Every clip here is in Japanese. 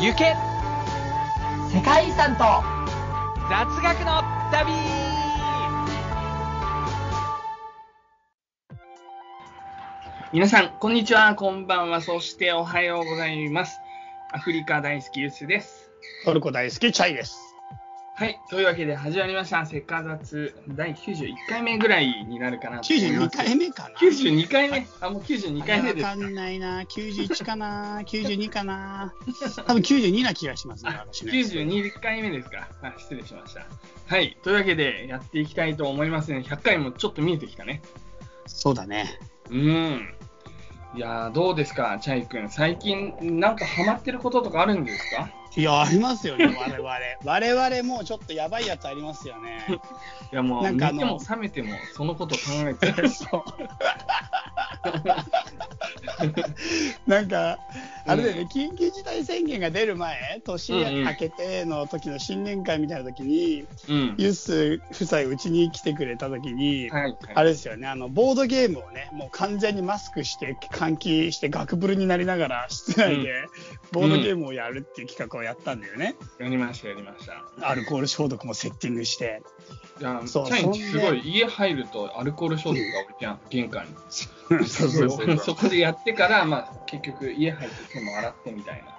行け世界遺産と雑学の旅皆さん、こんにちは、こんばんは、そしておはようございます。アフリカ大好きユースです。トルコ大好きチャイです。はい、というわけで始まりました、せっか雑第91回目ぐらいになるかなと思います。92回目かな。92回目あ、もう92回目ですわか。んないな。91かな。92かな。多分92な気がしますね、あ、私ね。92回目ですか。あ失礼しました。はい、というわけでやっていきたいと思いますね。100回もちょっと見えてきたね。そうだね。うん。いやー、どうですか、チャイ君。最近、なんかハマってることとかあるんですか？いや、ありますよね、我々。我々もうちょっとやばいやつありますよね。いやもう、なんか寝ても覚めても、そのこと考えてる。そう。なんか、あれだよね、緊急事態宣言が出る前、年明けての時の新年会みたいな時に、うん。ユース夫妻うちに来てくれた時に、はい、はい。あれですよね、あの、ボードゲームをね、もう完全にマスクして、換気して、ガクブルになりながら、室内で、ボードゲームをやるっていう企画をやったんだよね。やりました、やりました。アルコール消毒もセッティングして。いや、チそうャイすごい、家入るとアルコール消毒が置いてある、玄関に。そうそうそう。そこでやってから、まあ、結局、家入って手も洗ってみたいな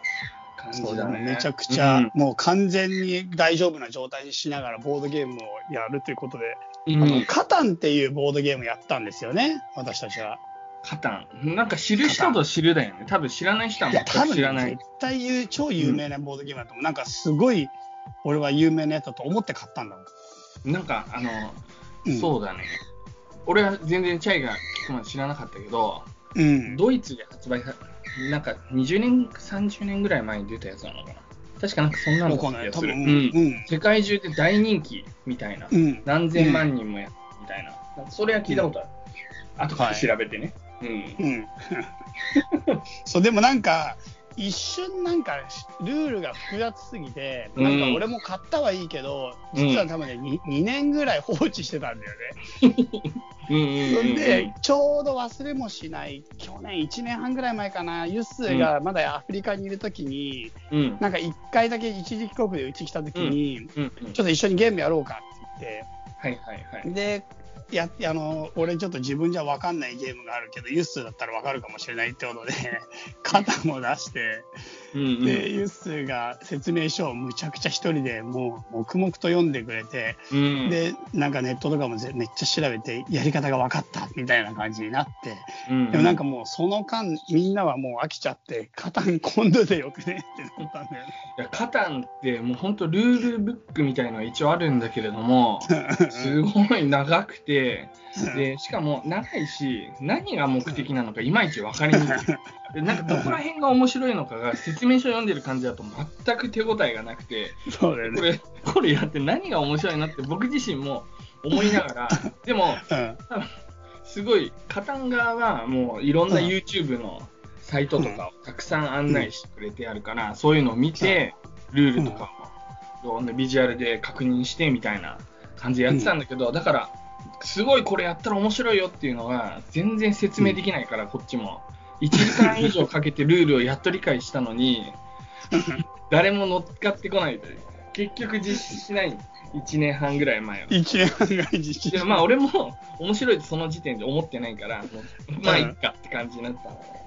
感。じだね。めちゃくちゃ、うんもう完全に大丈夫な状態にしながらボードゲームをやるということで、うんあのカタンっていうボードゲームやったんですよね、私たちは。カタン。なんか知る人ぞ知るだよね。多分知らない人は知らない絶。対言う超有名なボードゲームだと思う。なんかすごい、俺は有名なやつだと思って買ったんだもん。なんか、あの、うんそうだね。俺は全然チャイが聞くまで知らなかったけど、うん。ドイツで発売さ、なんか20年、30年ぐらい前に出たやつなのかな。確かなんかそんなの。だった気がする。多分、ううんん。世界中で大人気みたいな。うん。何千万人もやるみたいな。それは聞いたことある。後からはい調べてね。うん。うん。そう、でもなんか、一瞬なんか、ルールが複雑すぎて、うんなんか俺も買ったはいいけど、実は多分ね、2, 2年ぐらい放置してたんだよね。うんうんうんで、ちょうど忘れもしない、去年1年半ぐらい前かな、ユッスーがまだアフリカにいるときに、うん。なんか1回だけ一時帰国でうち来たときに、うんうん。ちょっと一緒にゲームやろうかってはいはいはい言っ。て、で、やあの俺ちょっと自分じゃ分かんないゲームがあるけど、ユッスだったら分かるかもしれないってことで、肩も出して、うんうんで、ユッスーが説明書をむちゃくちゃ一人でもう黙々と読んでくれて、うんで、なんかネットとかもぜめっちゃ調べて、やり方が分かったみたいな感じになって、うんでもなんかもうその間、みんなはもう飽きちゃって、カタン今度でよくねってなったんだよね。いやカタンってもう本当ルールブックみたいのは一応あるんだけれども、すごい長くて、で、しかも長いし、何が目的なのかいまいち分かりにくい。でなんかどこら辺が面白いのかが説明書読んでる感じだと全く手応えがなくて、そうだよね。これ、これやって何が面白いなって僕自身も思いながら、でも、うんすごい、カタン側はもういろんなうん YouTube のサイトとかをたくさん案内してくれてあるから、そういうのを見て、ルールとかも、いろんなビジュアルで確認してみたいな感じでやってたんだけど、だから、すごいこれやったら面白いよっていうのが全然説明できないから、こっちも。1時間以上かけてルールをやっと理解したのに、誰も乗っかってこないという。結局実施しない。1年半ぐらい前は。一年半ぐらい実施でまあ俺も面白いってその時点で思ってないから、まあいっかって感じになったの。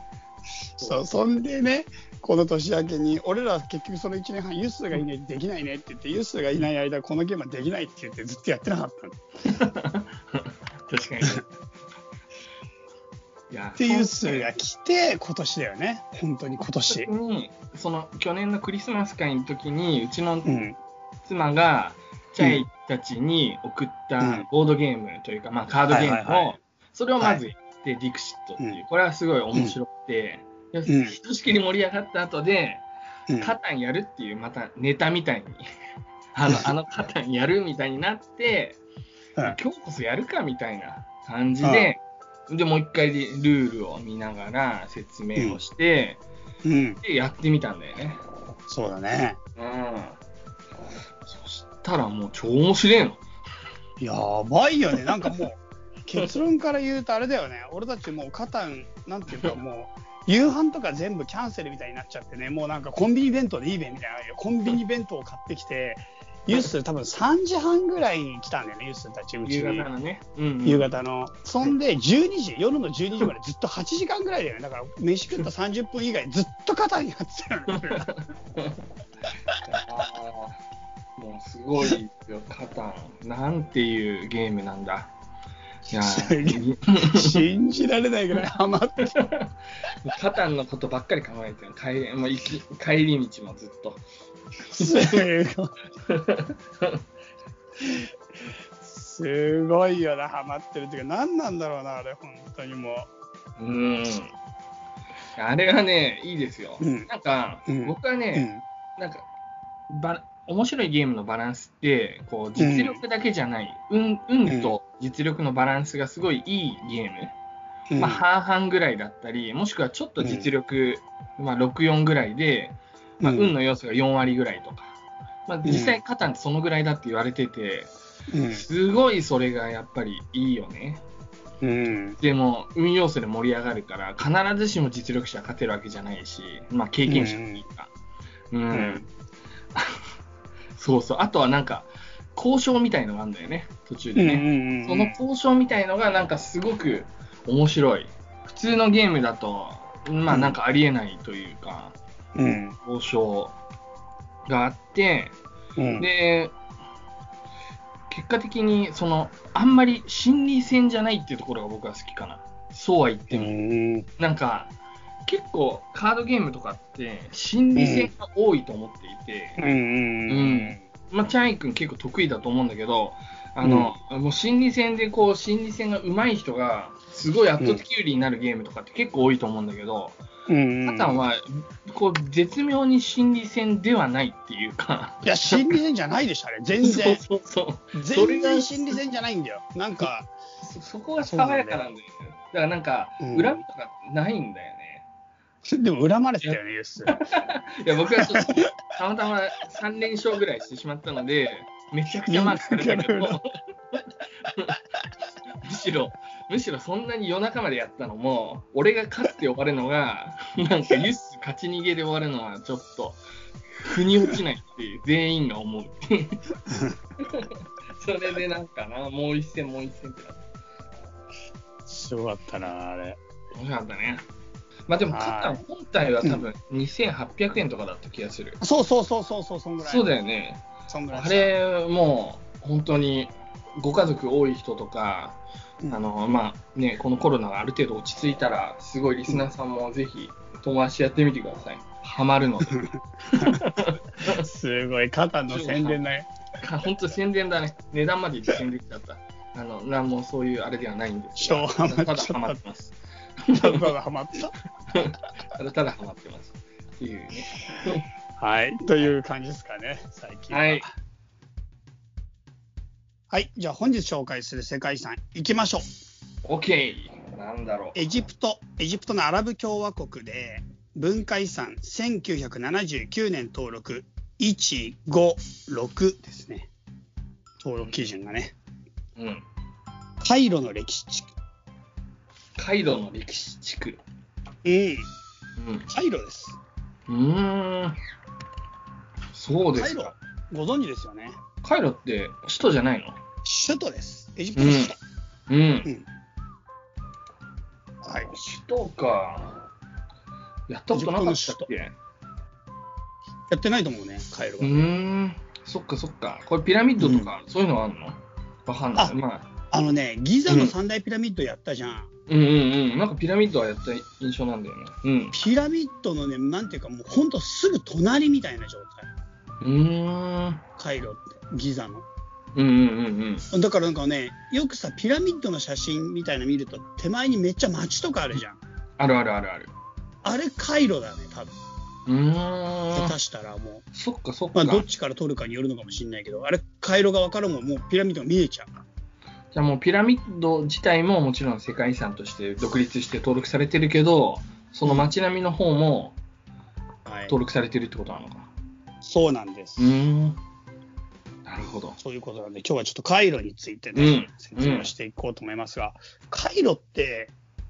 そう、そんでね、この年明けに、俺ら結局その1年半、ユースがいないとできないねって言って、ユースがいない間、このゲームはできないって言って、ずっとやってなかったの。っ 確かに。いや、てユースが来て、今年だよね。本当に今年。に、その去年のクリスマス会の時に、うちのうん。妻が、チャイたちに送ったボードゲームというか、まあカードゲームを、それをまずやって、ディクシットっていう、うん。これはすごい面白くて、ひとしきり盛り上がった後で、うん。カタンやるっていう、またネタみたいに、あの、あのカタンやるみたいになって、うん。今日こそやるかみたいな感じで、で、もう一回でルールを見ながら説明をして、うん。で、やってみたんだよね。そうだね。うん。そしたらもう超面白いの。やばいよね。なんかもう、結論から言うとあれだよね、俺たちもうカタン、なんていうかもう、夕飯とか全部キャンセルみたいになっちゃってね、もうなんかコンビニ弁当でいいべみたいな、コンビニ弁当を買ってきて、ユース多分3時半ぐらいに来たんだよね、ユースたち、うちに夕方。のね。うん、うん。夕方の。そんで、12時、夜の12時までずっと8時間ぐらいだよね。だから、飯食った30分以外ずっと肩にやってたのね。もうすごいよ、カタン。なんていうゲームなんだ。信じられないぐらいハマってた。カタンのことばっかり考えてる。帰りもう行き帰り道もずっと。すごい。すごいよな、ハマってるっていうか、何なんだろうな、あれ、本当にもうーん。あれはね、いいですよ。うんなんか、うん僕はう。ね、なんか、ば面白いゲームのバランスって、こう、実力だけじゃない、運、運と実力のバランスがすごいいいゲーム。うん。まあ、半々ぐらいだったり、もしくはちょっと実力、まあ、6、4ぐらいで、まあ、うん運の要素が4割ぐらいとか。まあ、実際、カタンってそのぐらいだって言われてて、うん。すごいそれがやっぱりいいよね。うん。でも、運要素で盛り上がるから、必ずしも実力者が勝てるわけじゃないし、まあ、経験者っていうか。うん。うん そうそう。あとはなんか、交渉みたいのがあるんだよね、途中でね。ねその交渉みたいのがなんかすごく面白い。普通のゲームだと、まあなんかありえないというか、うん。交渉があって、うん。で、結果的に、その、あんまり心理戦じゃないっていうところが僕は好きかな。そうは言っても。うん。なんか、結構カードゲームとかって心理戦が多いと思っていて、うん。うん。まあ、チャンイ君結構得意だと思うんだけど、あの、もう心理戦でこう、心理戦が上手い人が、すごい圧倒的有利になるゲームとかって結構多いと思うんだけど、うん。カタンは、こう、絶妙に心理戦ではないっていうか、いや、心理戦じゃないでしょ、あれ。全然。そうそうそう。全が然心理戦じゃないんだよ。なんか、そそこが爽やかなんだよね。だからなんか、うん恨みとかないんだよね。でも恨まれてたよね、ユース。いや、僕はちょっと、たまたま3連勝ぐらいしてしまったので、めちゃくちゃマークされたけど、むしろ、むしろそんなに夜中までやったのも、俺が勝って終わるのが、なんかユッス勝ち逃げで終わるのはちょっと、腑に落ちないっていう、全員が思う。それでなんかな、もう一戦もう一戦ってなって。すごかったな、あれ。面白かったね。まあでも、勝ったの本体は多分2800円とかだった気がする。そうそうそうそうそう、そんぐらい。そうだよね。そんぐらい。あれ、もう、本当に、ご家族多い人とか、うんあの、まあね、このコロナがある程度落ち着いたら、すごいリスナーさんもぜひ、友達やってみてください。ハマるので。すごい、肩の宣伝だよ。か本当宣伝だね。値段まで宣伝しちゃった。あの、なんもそういうあれではないんですただハマってます。ただハマった。た だただハマってます。っていうね。はい、という感じですかね、最近は。はい。はい、じゃあ本日紹介する世界遺産、行きましょう。OK! なんだろう。エジプト、エジプトのアラブ共和国で、文化遺産1979年登録156ですね。登録基準がね。うん。カイロの歴史地区。カイロの歴史地区。うん、うん。カイロです。うーん。そうでカイロすか。、ご存知ですよね。カイロって首都じゃないの？首都です。エジプトの首都。うん。はい。首都か。やったことなかったっけ？やってないと思うね、カイロうは。ーん。そっかそっか。これピラミッドとか、そういうのあんの？わかんない。あまあ、あのね、ギザの三大ピラミッドやったじゃん。うんうんうん。なんかピラミッドはやった印象なんだよね。うん。ピラミッドのね、なんていうか、もうほんとすぐ隣みたいな状態。うーん。カイロって、ギザの。うんうんうんうん。だからなんかね、よくさ、ピラミッドの写真みたいなの見ると、手前にめっちゃ街とかあるじゃん。あるあるあるある。あれ、カイロだね、多分。うーん下手。したらもう。そっかそっまあ、か。どっちから撮るかによるのかもしれないけど、あれ、カイロ側からももうピラミッドが見えちゃう。じゃあもうピラミッド自体ももちろん世界遺産として独立して登録されてるけど、その街並みの方もはい。登録されてるってことなのかな。そうなんです。うーん。ななるほど。そういうことなんで、今日はちょっとカイロについてね、うん説明をしていこうと思いますが、カイロって、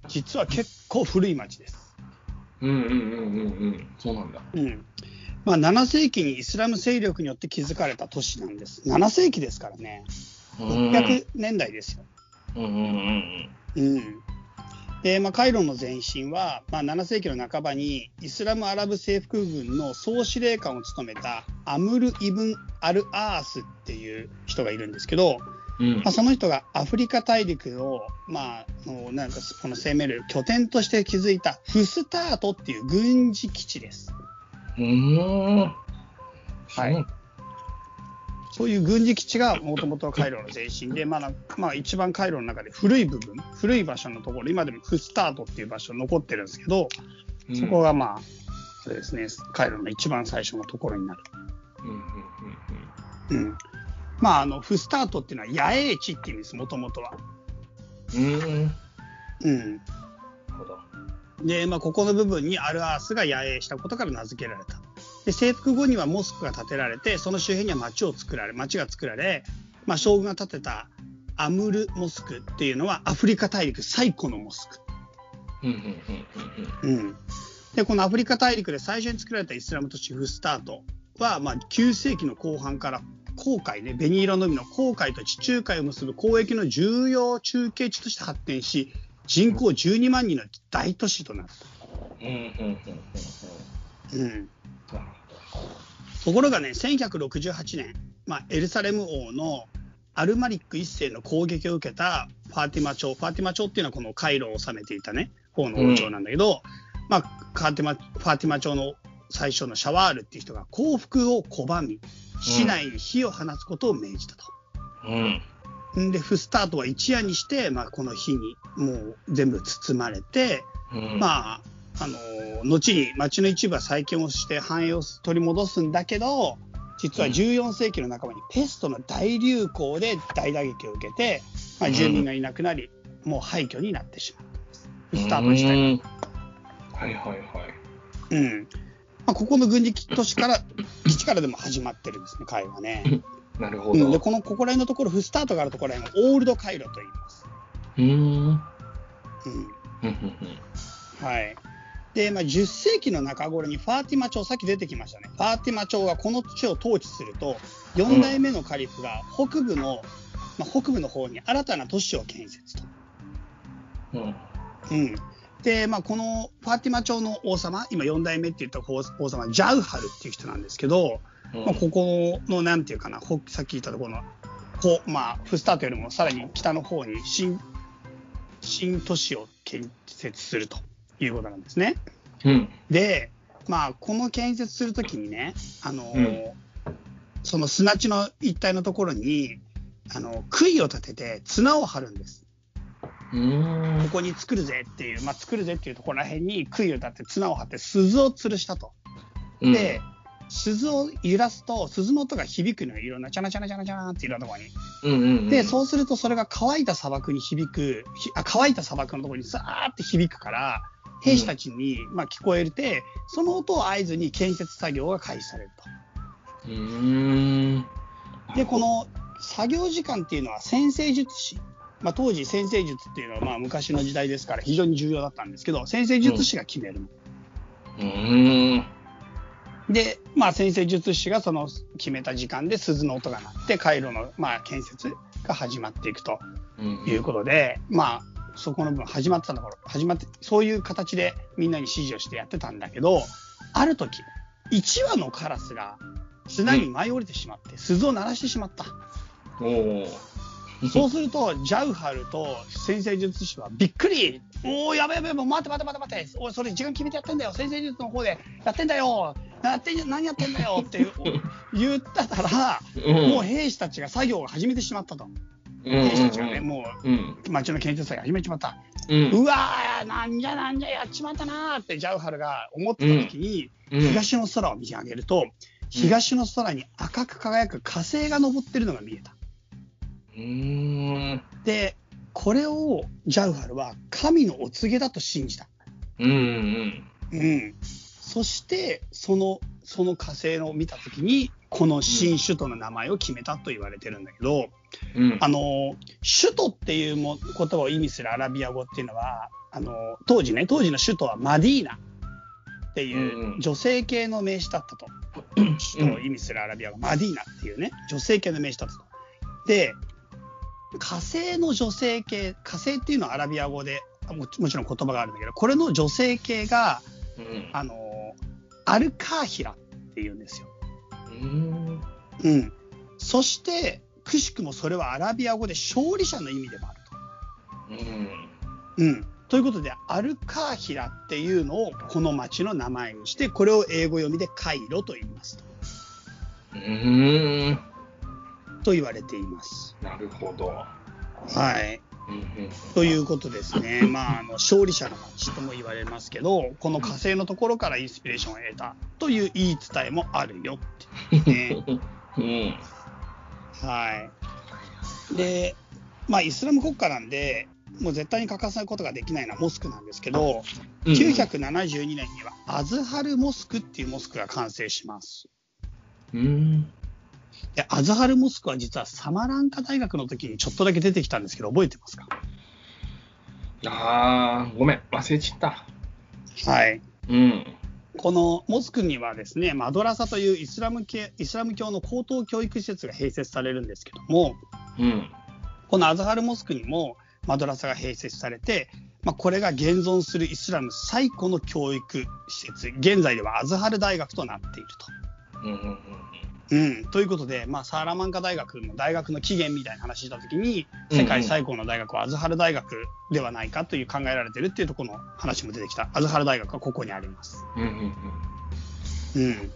実は結構古い町です。うんうんうんうんうん。そうなんだ。うんまあ、7世紀にイスラム勢力によって築かれた都市なんです。7世紀ですからね、うん600年代ですよ。うんうんうんうんでまあ、カイロの前身は、まあ、7世紀の半ばにイスラムアラブ征服軍の総司令官を務めたアムル・イブン・アル・アースっていう人がいるんですけど、うん。まあ、その人がアフリカ大陸を、まあ、のなんかこの攻める拠点として築いたフスタートっていう軍事基地です。うん。はいそういう軍事基地がもともとカイロの前身で、まあなまあ、一番カイロの中で古い部分、古い場所のところ、今でもフスタートっていう場所残ってるんですけど、うんそこがまあ、そうですね、カイロの一番最初のところになる。うん。まあ、あの、フスタートっていうのは野営地っていう意味です、もともとは。うんうん。うん。うん。なるほど。で、まあ、ここの部分にアルアースが野営したことから名付けられた。で、征服後にはモスクが建てられて、その周辺には町を作られ、町が作られ、まあ、将軍が建てたアムルモスクっていうのはアフリカ大陸最古のモスク。うん。で、このアフリカ大陸で最初に作られたイスラム都市フスタートは、まあ、9世紀の後半から航海ね、紅色の海の航海と地中海を結ぶ交易の重要中継地として発展し、人口12万人の大都市となった。うん。ところがね、1168年、まあ、エルサレム王のアルマリック一世の攻撃を受けたファーティマ朝、ファーティマ朝っていうのはこのカイロを治めていたね、方の王朝なんだけど、まあ、ファーティマ、ファーティマ朝の最初のシャワールっていう人が降伏を拒み、市内に火を放つことを命じたと。うん。んで、フスタートは一夜にして、まあ、この火にもう全部包まれて、うん。まあ、あの後に町の一部は再建をして繁栄を取り戻すんだけど、実は14世紀の半ばにペストの大流行で大打撃を受けて、まあ、住民がいなくなり、もう廃墟になってしまったんです。スタート自体うんはいはいはい。うんまあ、ここの軍事都市から、基地からでも始まってるんですね、会はね。なるほうん、で、ど。この、ここら辺のところ、フスタートがあるところら辺をオールドカイロと言います。うん。うんうんうんはい。で、まあ、10世紀の中頃にファーティマ朝、さっき出てきましたね。ファーティマ朝がこの地を統治すると、4代目のカリフが北部の、まあ、北部の方に新たな都市を建設と。うん。うん。で、まあ、このファーティマ朝の王様、今4代目って言った王王様、ジャウハルっていう人なんですけど、うんまあ、ここの、なんていうかな、ほさっき言ったところの、こうまあ、フスタートよりもさらに北の方に新、新都市を建設するということなんですね。うん。で、まあ、この建設するときにね、あの、うんその砂地の一帯のところに、あの、杭を立てて綱を張るんです。うんここに作るぜっていう、まあ、作るぜっていうところらへんに杭を立てて綱を張って鈴を吊るしたと。うん。で、鈴を揺らすと、鈴の音が響くのよ。いろんなチャナチャナチャナチャナっていろんなところに。うんうんうん。で、そうするとそれが乾いた砂漠に響く、ひあ乾いた砂漠のところにさーって響くから、兵士たちに、まあ、聞こえて、その音を合図に建設作業が開始されるうーん。と。で、この作業時間っていうのは先生術師。まあ、当時先生術っていうのはまあ昔の時代ですから非常に重要だったんですけど、先生術師が決めるの。うーん。で、まあ、先生術師がその決めた時間で鈴の音が鳴って、回路のまあ建設が始まっていくとうんいうことで、まあ、そこの分始まってたところ、始まって、そういう形でみんなに指示をしてやってたんだけど、ある時、1羽のカラスが砂に舞い降りてしまって、鈴を鳴らしてしまった。おお。そうすると、ジャウハルと先生術師はびっくりおお、やべやべ、もう待って待って待って待って、おい、それ時間決めてやってんだよ、先生術の方でやってんだよ、やってん何やってんだよって 言ったら、もう兵士たちが作業を始めてしまったと。ね、もう町の建設作業始めちまった。うん。うわー、なんじゃなんじゃやっちまったなーってジャウハルが思ってた時に、うん。東の空を見上げると、東の空に赤く輝く火星が昇ってるのが見えた。うーん。で、これをジャウハルは神のお告げだと信じた。うんうん。うん。そして、そのその火星を見たときに、この新首都の名前を決めたと言われてるんだけど、うんあの、首都っていうも言葉を意味するアラビア語っていうのは、あの、当時ね、当時の首都はマディーナっていうんううん女性系の名詞だったと。首都を意味するアラビア語、マディーナっていうね、女性系の名詞だったと。で、火星の女性系、火星っていうのはアラビア語で、ももちろん言葉があるんだけど、これの女性系が、うんあの、アルカーヒラっていうんですよ。うんうん。そして、くしくもそれはアラビア語で勝利者の意味でもあるうんと。うん。ということで、アルカーヒラっていうのをこの町の名前にして、これを英語読みでカイロと言いますと。うんと言われています。なるほど。はい。うんということですね。まあ、あの、勝利者の町とも言われますけど、この火星のところからインスピレーションを得たという言い伝えもあるよってね。うんはい。で、まあ、イスラム国家なんで、もう絶対に欠かさないことができないのはモスクなんですけど、うん972年にはアズハルモスクっていうモスクが完成します。うんで、アズハルモスクは実はサマランカ大学の時にちょっとだけ出てきたんですけど、覚えてますか？ああ、ごめん、忘れちゃった。はい。うん。このモスクにはですね、マドラサというイスラム系イスラム教の高等教育施設が併設されるんですけども、うん。このアズハルモスクにもマドラサが併設されて、まあ、これが現存するイスラム最古の教育施設、現在ではアズハル大学となっていると。うんうんうん、ということで、まあ、サーラマンカ大学の大学の起源みたいな話したときに、世界最高の大学はアズハル大学ではないかという考えられてるっていうところの話も出てきた。アズハル大学はここにあります。うんうんうん。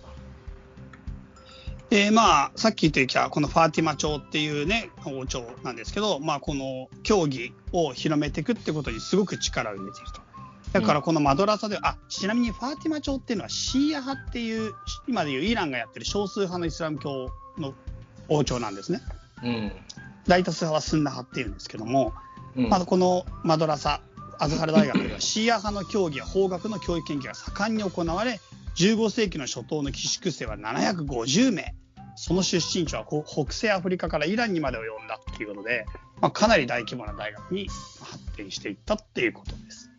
で、まあ、さっき言ってきた、このファーティマ朝っていうね、王朝なんですけど、まあ、この教義を広めていくってことにすごく力を入れていると。だからこのマドラサでは、あ、ちなみにファーティマ朝っていうのはシーア派っていう、今でいうイランがやってる少数派のイスラム教の王朝なんですね。うん大多数派はスンナ派っていうんですけども、うんまあ、このマドラサ、アズハル大学ではシーア派の教義や法学の教育研究が盛んに行われ、15世紀の初頭の寄宿生は750名。その出身地はこ北西アフリカからイランにまで及んだっていうことで、まあ、かなり大規模な大学に発展していったっていうことです。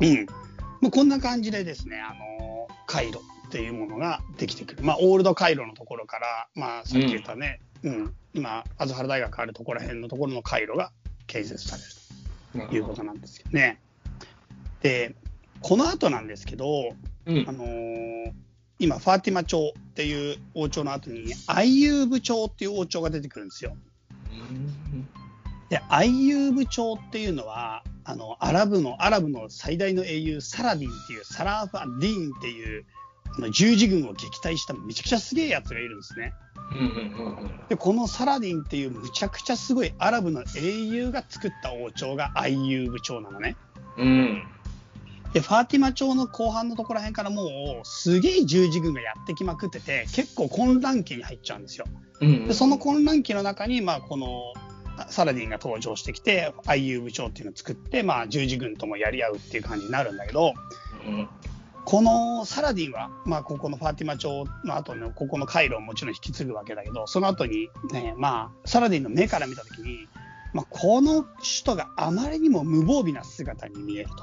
うんうん。まあ、こんな感じでですね、あのカイロっていうものができてくる。まあ、オールドカイロのところから、まあ、さっき言ったね、うん、今、アズハル大学あるところら辺のところの回路が建設されるうんということなんですよね。で、この後なんですけど、うんあのー今、ファーティマ朝っていう王朝の後に、アイユーブ朝っていう王朝が出てくるんですよ。で、アイユーブ朝っていうのは、あの、アラブの、アラブの最大の英雄、サラディンっていう、サラーフ・アッディーンっていう、あの十字軍を撃退しためちゃくちゃすげえやつがいるんですね。で、このサラディンっていうむちゃくちゃすごいアラブの英雄が作った王朝がアイユーブ朝なのね。うんで、ファーティマ朝の後半のところら辺からもうすげえ十字軍がやってきまくってて、結構混乱期に入っちゃうんですよ。うんで、その混乱期の中に、まあ、この、サラディンが登場してきて、IU 部長っていうのを作って、まあ、十字軍ともやり合うっていう感じになるんだけど、うんこのサラディンは、まあ、ここのファーティマ朝の後の、ここの回路をもちろん引き継ぐわけだけど、その後に、ね、まあ、サラディンの目から見た時に、まあ、この首都があまりにも無防備な姿に見えると。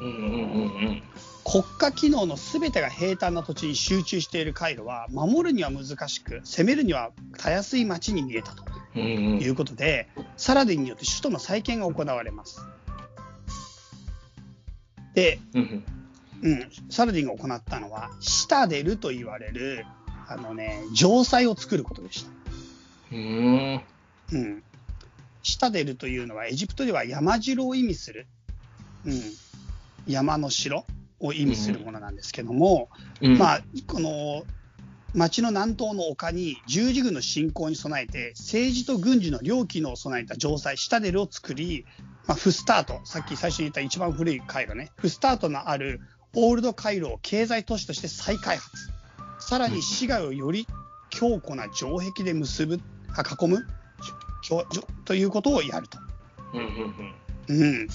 うんうんうん国家機能の全てが平坦な土地に集中している回路は、守るには難しく、攻めるにはたやすい町に見えたと。うんうんいうことで、サラディンによって首都の再建が行われます。で、うんうん、サラディンが行ったのは、シタデルと言われる、あのね、城塞を作ることでした。うんうん。シタデルというのは、エジプトでは山城を意味する、うん、山の城を意味するものなんですけども、うん。まあ、この町の南東の丘に十字軍の侵攻に備えて政治と軍事の両機能を備えた城塞シタデルを作り、まあ、フスタートさっき最初に言った一番古い回路ねフスタートのあるオールド回路を経済都市として再開発。さらに市街をより強固な城壁で結ぶあ囲むということをやると。うんうん。うん、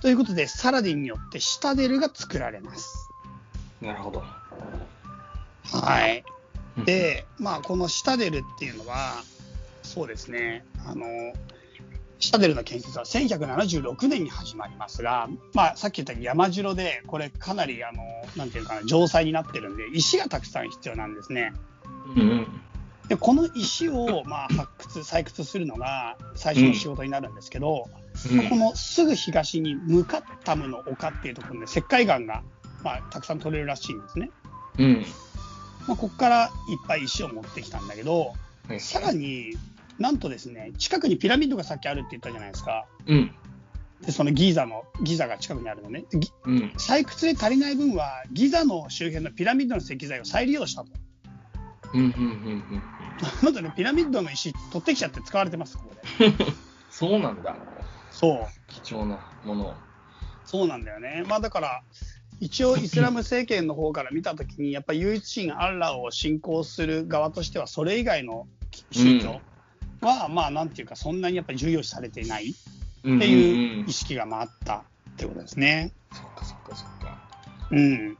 ということでサラディンによってシタデルが作られます。うんなるほどはい。で、まあ、このシタデルっていうのは、そうですね、あの、シタデルの建設は1176年に始まりますが、まあ、さっき言った山城で、これかなり、あの、なんていうかな、城塞になってるんで、石がたくさん必要なんですね。うんうん。で、この石を、まあ、発掘、採掘するのが最初の仕事になるんですけど、うんこのすぐ東にムカッタムの丘っていうところで石灰岩が、まあ、たくさん取れるらしいんですね。うん。まあ、ここからいっぱい石を持ってきたんだけど、はいさらになんとですね、近くにピラミッドがさっきあるって言ったじゃないですか。うん。で、そのギザの、ギザが近くにあるのね。うん。採掘で足りない分は、ギザの周辺のピラミッドの石材を再利用したと。うん。うん。うん。なんとね、ピラミッドの石取ってきちゃって使われてます、ここで。そうなんだ。そう。貴重なものを。そうなんだよね。まあだから、一応 イスラム政権の方から見たときに、やっぱり唯一神アッラーを信仰する側としては、それ以外の宗教は、まあなんていうか、そんなにやっぱり重要視されていないうんっていううん意識がまああったってことですね。そっかそっかそっか。うん。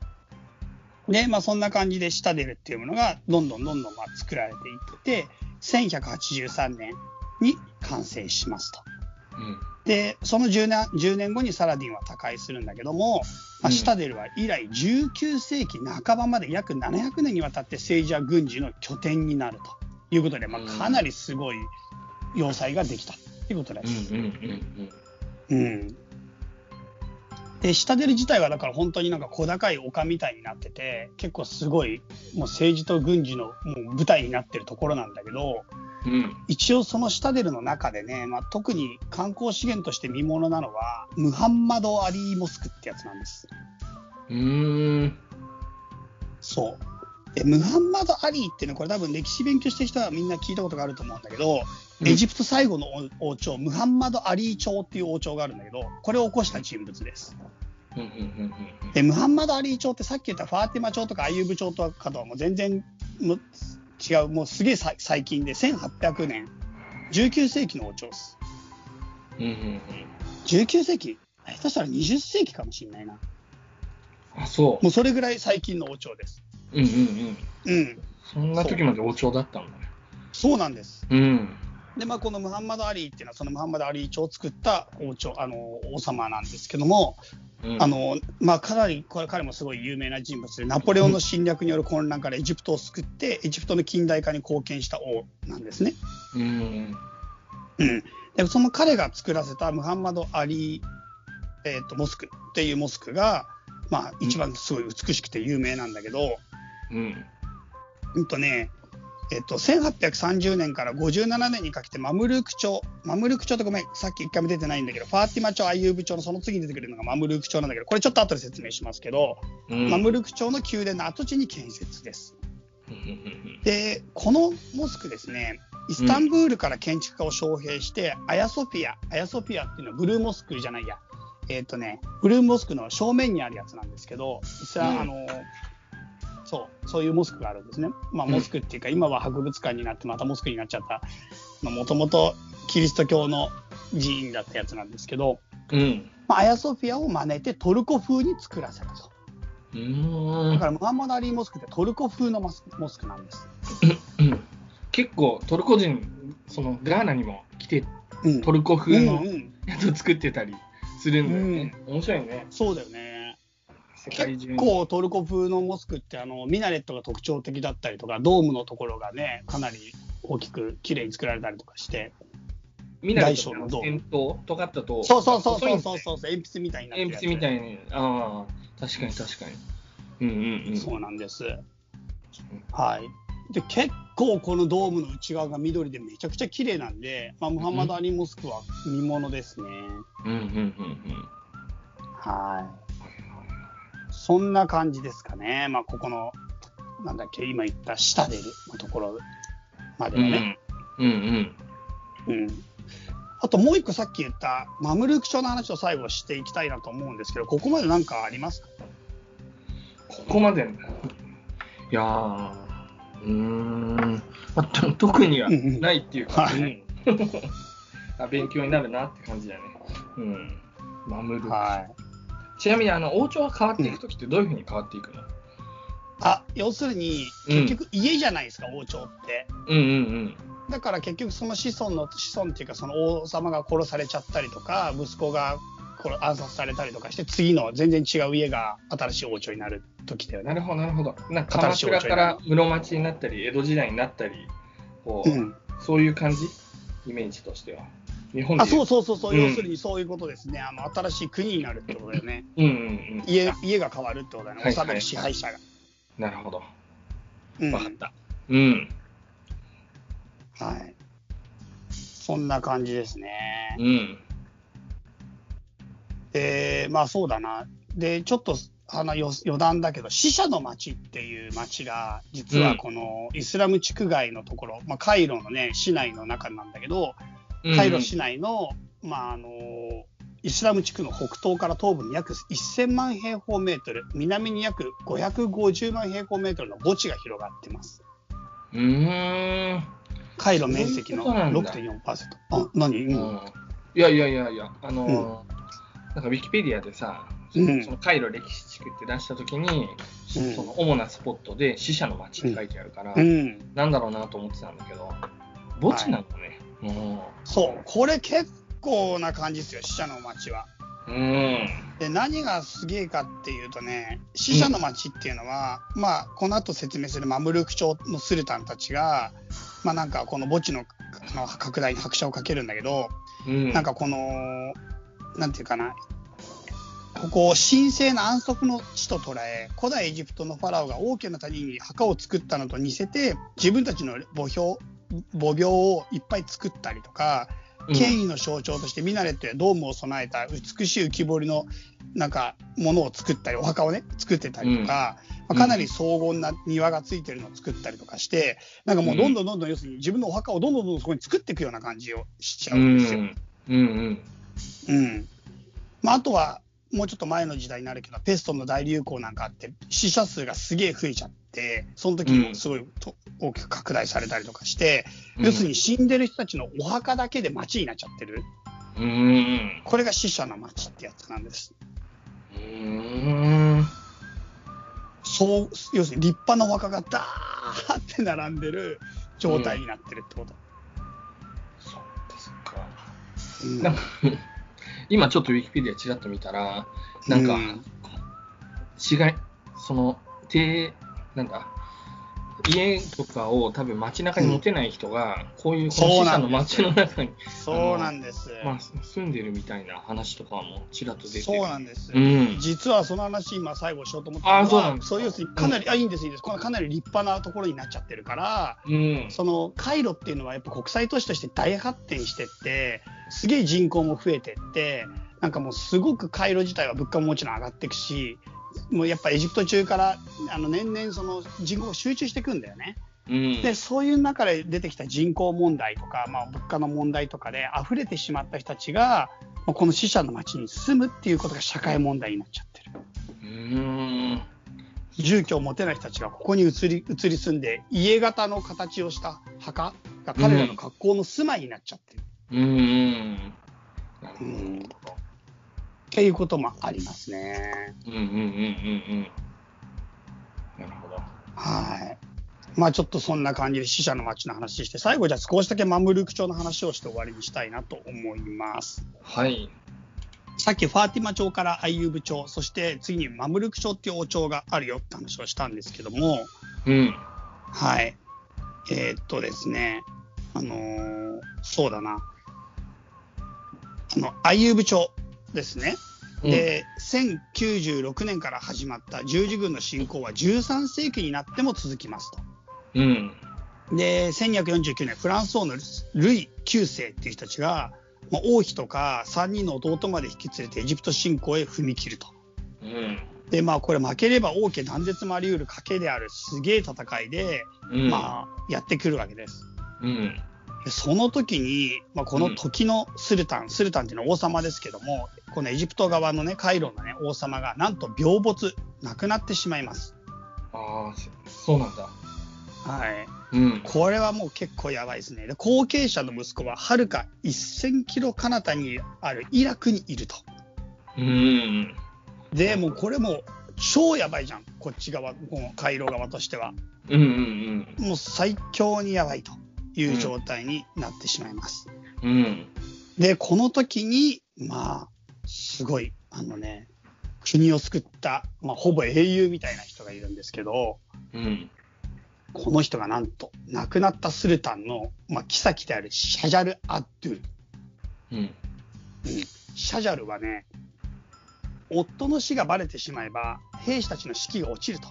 で、まあそんな感じでシタデルっていうものがどんどんどんどんまあ作られていって、1183年に完成しますと。うん。で、その10年 ,10 年後にサラディンは他界するんだけども、まあ、うんシタデルは以来19世紀半ばまで約700年にわたって政治や軍事の拠点になるということで、まあ、うんかなりすごい要塞ができたということでうん。す。うん。うん。うんでシタデル自体はだから本当になんか小高い丘みたいになってて結構すごいもう政治と軍事のもう舞台になってるところなんだけど、うん。一応そのシタデルの中でね、まあ、特に観光資源として見ものなのはムハンマド・アリー・モスクってやつなんです。うーん。そうでムハンマド・アリーってねこれ多分歴史勉強してる人はみんな聞いたことがあると思うんだけど、うんエジプト最後の王王朝ムハンマド・アリー朝っていう王朝があるんだけどこれを起こした人物です。うん。うん。うん。でムハンマド・アリー朝ってさっき言ったファーティマ朝とかアユーブ朝とかとはもう全然も違うもうすげえさ最近で1800年19世紀の王朝です。うん。うん。19世紀？下手したら20世紀かもしれないな。あ、そもうそれぐらい最近の王朝です。う。うん。うん。うん。うん。そんな時まで王朝だったんだね。そうなんです。うん。で、まあ、このムハンマド・アリーっていうのは、そのムハンマド・アリー朝を作った王朝、あの、王様なんですけども、うんあ、の、まあ、かなり、これ彼もすごい有名な人物で、ナポレオンの侵略による混乱からエジプトを救って、エジプトの近代化に貢献した王なんですね。うん。うん。で、その彼が作らせたムハンマド・アリー、えっ、と、モスクっていうモスクが、まあ、一番すごい美しくて有名なんだけど、うん。うんとね、えっと、1830年から57年にかけてマムルーク朝、マムルーク朝とごめん、さっき一回も出てないんだけど、ファーティマ朝、アユーブ朝のその次に出てくるのがマムルーク朝なんだけど、これちょっと後で説明しますけど、うん。マムルーク朝の宮殿の跡地に建設です。うん。で、このモスクですね、イスタンブールから建築家を招聘して、アヤソフィア、アヤソフィアっていうのはブルーモスクじゃないや、えっ、とね、ブルーモスクの正面にあるやつなんですけど、イスラうんあの、そう、そういうモスクがあるんですね。まあ、うんモスクっていうか、今は博物館になって、またモスクになっちゃった、もともとキリスト教の寺院だったやつなんですけど、うん。まあ、アヤソフィアを真似てトルコ風に作らせたと。うん。だから、ムハンマド・アリー・モスクってトルコ風のモスクモスクなんです。うん結構トルコ人、そのガーナにも来てうん、トルコ風のうんうんやつを作ってたりするんだよね。面白いね。そうだよね。結構トルコ風のモスクってあのミナレットが特徴的だったりとかドームのところがねかなり大きく綺麗に作られたりとかしてみんなで大小の銅先頭、尖ったと。そうそうそうそうそうそう鉛筆みたいになってる鉛筆みたいに。ああ、確かに確かに。うんうんうん。そうなんですはいで結構このドームの内側が緑でめちゃくちゃ綺麗なんで、まあ、ムハンマド・アリー・モスクは見ものですねうんうんうんはいそんな感じですかねまあここのなんだっけ今言ったシタデルのところまでうん。はね、うんうんうんあともう一個さっき言ったマムルーク朝の話を最後していきたいなと思うんですけど、ここまで何かありますか？ここまで。いやー、うーん、まあ、と特にはないっていうか、あ勉強になるなって感じだね。うん。マムル。はちなみに、あの、王朝が変わっていくときってどういうふうに変わっていくの？い。あ、要するに、うん結局家じゃないですか、王朝って。うんうんだから結局その子孫の子孫っていうかその王様が殺されちゃったりとか息子が殺暗殺されたりとかして次の全然違う家が新しい王朝になる時だようん。なね。るほど、なるほど。なんか鎌倉から室町になったり、江戸時代になったり、こう、うん、そういう感じイメージとしては。日本であそうそうそうそう、うん要するにそういうことですねあの新しい国になるってことだよねうんうんうん。家家が変わるってことだよね、はいはい治める支配者が。なるほど。うんわかった。うん。はい、そんな感じですね。うん。で、まあそうだな。で、ちょっとあの余余談だけど、死者の町っていう町が、実はこのイスラム地区外のところ、まあ、カイロのね、市内の中なんだけど、カイロ市内の、まああの、イスラム地区の北東から東部に約1000万平方メートル、南に約550万平方メートルの墓地が広がってます。うーん。カイロ面積のそういうこと6.4%。あ、何、ううんん。いやいやいやいや、あのーなんかウィキペディアでさ、うんそのカイロ歴史地区って出したときに、うんその主なスポットで死者の町って書いてあるから、うん。なんだろうなと思ってたんだけど、墓地なんだね。そう、これ結構な感じですよ、死者の町は。うん。うん。で何がすげえかっていうとね死者の町っていうのは、まあこの後説明するマムルーク朝のスルタンたちがまあなんかこの墓地のあの拡大に拍車をかけるんだけど、うん。なんかこのなんていうかなここを神聖な安息の地と捉え古代エジプトのファラオが大きな谷に墓を作ったのと似せて自分たちの墓標墓標をいっぱい作ったりとか権威の象徴としてミナレットやドームを備えた美しい浮き彫りのなんかものを作ったりお墓をね作ってたりとか、まあ、かなり荘厳な庭がついてるのを作ったりとかしてなんかもうどんどんどんどん要するに自分のお墓をどんどんどんどんそこに作っていくような感じをしちゃううんですよ。ん。うんうん。うんまあ、あとはもうちょっと前の時代になるけどペストの大流行なんかあって死者数がすげえ増えちゃってその時にもすごいと大きく拡大されたりとかして、要するに死んでる人たちのお墓だけで町になっちゃってる。うん。これが死者の町ってやつなんです。うん。そう要するに立派なお墓がダーって並んでる状態になってるってこと、そっかそっか。うん今ちょっとウィキペディアちらっと見たら、なんか、うん。違い、その、て、なんだ、家とかを多分街中に持てない人が、こういうこのの街の中に、そうなんです、まあ、住んでるみたいな話とかもちらっと出てる。そうなんです、うん。実はその話今最後しようと思ったのはあそうなんですかそう要するにかなり、あいいんですいいんですこのかなり立派なところになっちゃってるからうん。そのカイロっていうのはやっぱ国際都市として大発展してってすげえ人口も増えてってなんかもうすごくカイロ自体は物価ももちろん上がっていくしもうやっぱエジプト中からあの年々その人口が集中していくんだよね。うん。でそういう中で出てきた人口問題とか、まあ、物価の問題とかで溢れてしまった人たちがまあこの死者の町に住むっていうことが社会問題になっちゃってる。うん。住居を持てない人たちがここに移り移り住んで家型の形をした墓が彼らの格好の住まいになっちゃってる、うん。なるほうんど。っていうこともありますね。うんうんうんうんうん。なるほど。はい。まあちょっとそんな感じで死者の町の話して、最後じゃあ少しだけマムルーク朝の話をして終わりにしたいなと思います。はい。さっきファーティマ朝からアイユーブ朝、そして次にマムルーク朝っていう王朝があるよって話をしたんですけども、うん。はい。えーっとですね、あのーそうだな。あの、アイユーブ朝ですね。で、1096年から始まった十字軍の侵攻は13世紀になっても続きますと。うん。で、1249年、フランス王のルイ9世っていう人たちが、まあ、王妃とか3人の弟まで引き連れてエジプト侵攻へ踏み切ると。うん。で、まあこれ負ければ王家断絶もあり得る賭けであるすげえ戦いで、うん。まあやってくるわけです。うん。でその時に、まあ、この時のスルタン、スルタンっていうのは王様ですけども、このエジプト側のね、カイロのね、王様がなんと病没、亡くなってしまいます。ああ、そそうなんだ。はい。うん。これはもう結構やばいですね。で後継者の息子ははるか1000キロ彼方にあるイラクにいると。うん。で、もうこれも超やばいじゃん、こっち側、この回路側としては。うんうんもう最強にやばいという状態になってしまいます。うん。うん。で、この時に、まあ、すごい、あのね、国を救った、まあ、ほぼ英雄みたいな人がいるんですけど、うん。この人がなんと、亡くなったスルタンの、まあ、妃であるシャジャル・アッドゥル。うん。うんシャジャルはね、夫の死がバレてしまえば、兵士たちの士気が落ちると。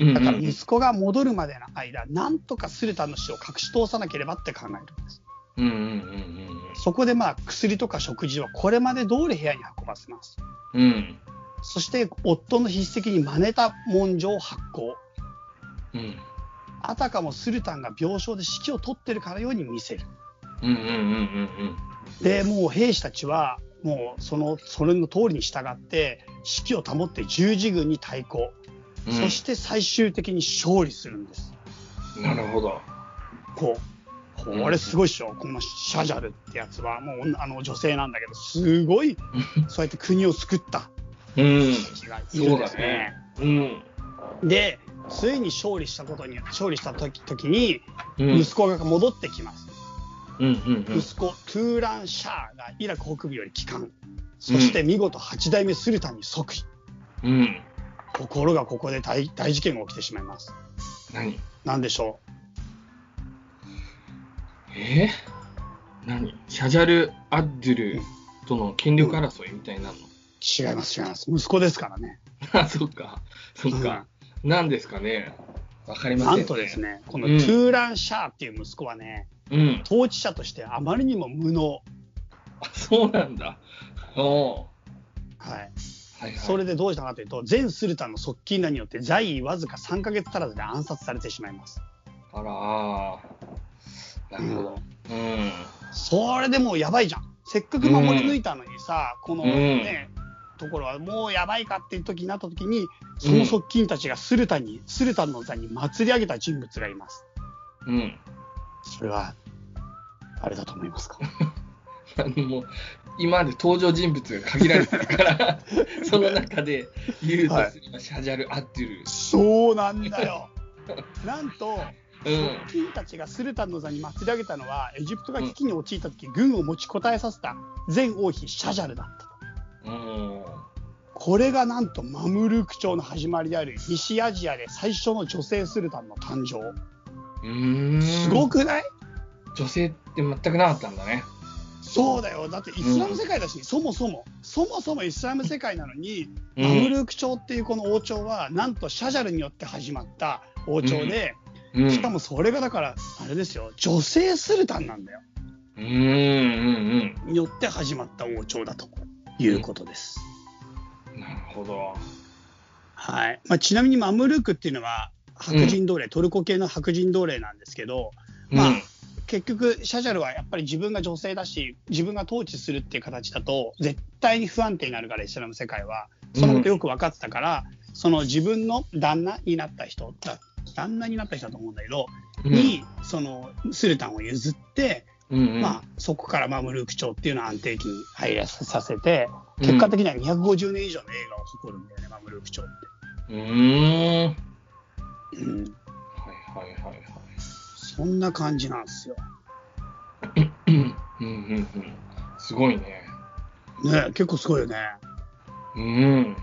うん。だから息子が戻るまでの間、なんとかスルタンの死を隠し通さなければって考えるんです。うんうんうんそこでまあ薬とか食事はこれまで通り部屋に運ばせます。うん。うん。そして夫の筆跡に真似た文書を発行。うん。あたかもスルタンが病床で指揮を取ってるかのように見せる。うんうんうんうんで、もう兵士たちは、もうその、それの通りに従って、指揮を保って十字軍に対抗。うん。そして最終的に勝利するんです。なるほど。こう。これすごいっしょ。このシャジャルってやつは、もうあの女性なんだけど、すごい、そうやって国を救ったうん。人がいるそうだんですねね。。うん。で、ついに勝利したことに、勝利した時時に、うん。息子が戻ってきます。うんうんうん。息子、トゥーラン・シャーがイラク北部より帰還。そして見事8代目スルタンに即位。うん。ところがここで大大事件が起きてしまいます。何？なんでしょえ？ー、何？シャジャル・アッドゥルとの権力争いみたいになるの、う違います、違います。息子ですからね。あ、そっか。そっか。何ですかね？わかりませんね。なんとです。ね、このうんトゥーラン・シャーっていう息子はね、うん。統治者としてあまりにも無能。あ、そうなんだ。おーはい。はいはい。それでどうしたかというと、前スルタンの側近らによって在位わずか3ヶ月足らずで暗殺されてしまいます。あらなるほど。うん。それでもうやばいじゃん。せっかく守り抜いたのにさ、このうんね、ところはもうやばいかっていう時になった時に、その側近たちがスルタンに、スルタンの座に祭り上げた人物がいます。うん。それは、あれだと思いますか？あのもう今まで登場人物が限られてるから、その中でシャジャル・アッドゥル。そうなんだよ。なんと、うん。側近たちがスルタンの座に祭り上げたのは、エジプトが危機に陥った時、軍を持ちこたえさせた前王妃シャジャルだった。これがなんとマムルーク朝の始まりである西アジアで最初の女性スルタンの誕生。うーん。すごくない？女性って全くなかったんだね。そうだよ。だってイスラム世界だし、そもそも、そもそもイスラム世界なのに、うんマムルーク朝っていうこの王朝は、なんとシャジャルによって始まった王朝で、うん。しかもそれがだから、あれですよ、女性スルタンなんだよ。うんうんうんによって始まった王朝だということです。うん。なるほど。はいまあ、ちなみにマムルークっていうのは白人奴隷、トルコ系の白人奴隷なんですけど、まあうん結局、シャジャルはやっぱり自分が女性だし、自分が統治するっていう形だと、絶対に不安定になるから、イスラム世界は。そのことよく分かってたから、その自分の旦那になった人、だ旦那になった人だと思うんだけど、うんに、そのスルタンを譲って、うんうん。まあ、そこからマムルーク朝っていうのを安定期に入らさせて、結果的には250年以上の映画を誇るんだよね、マムルーク朝って。うーん。はいうん、はいはいはい。そんな感じなんですよ。うんうんうんうん。すごいね。ね結構すごいよね。うん。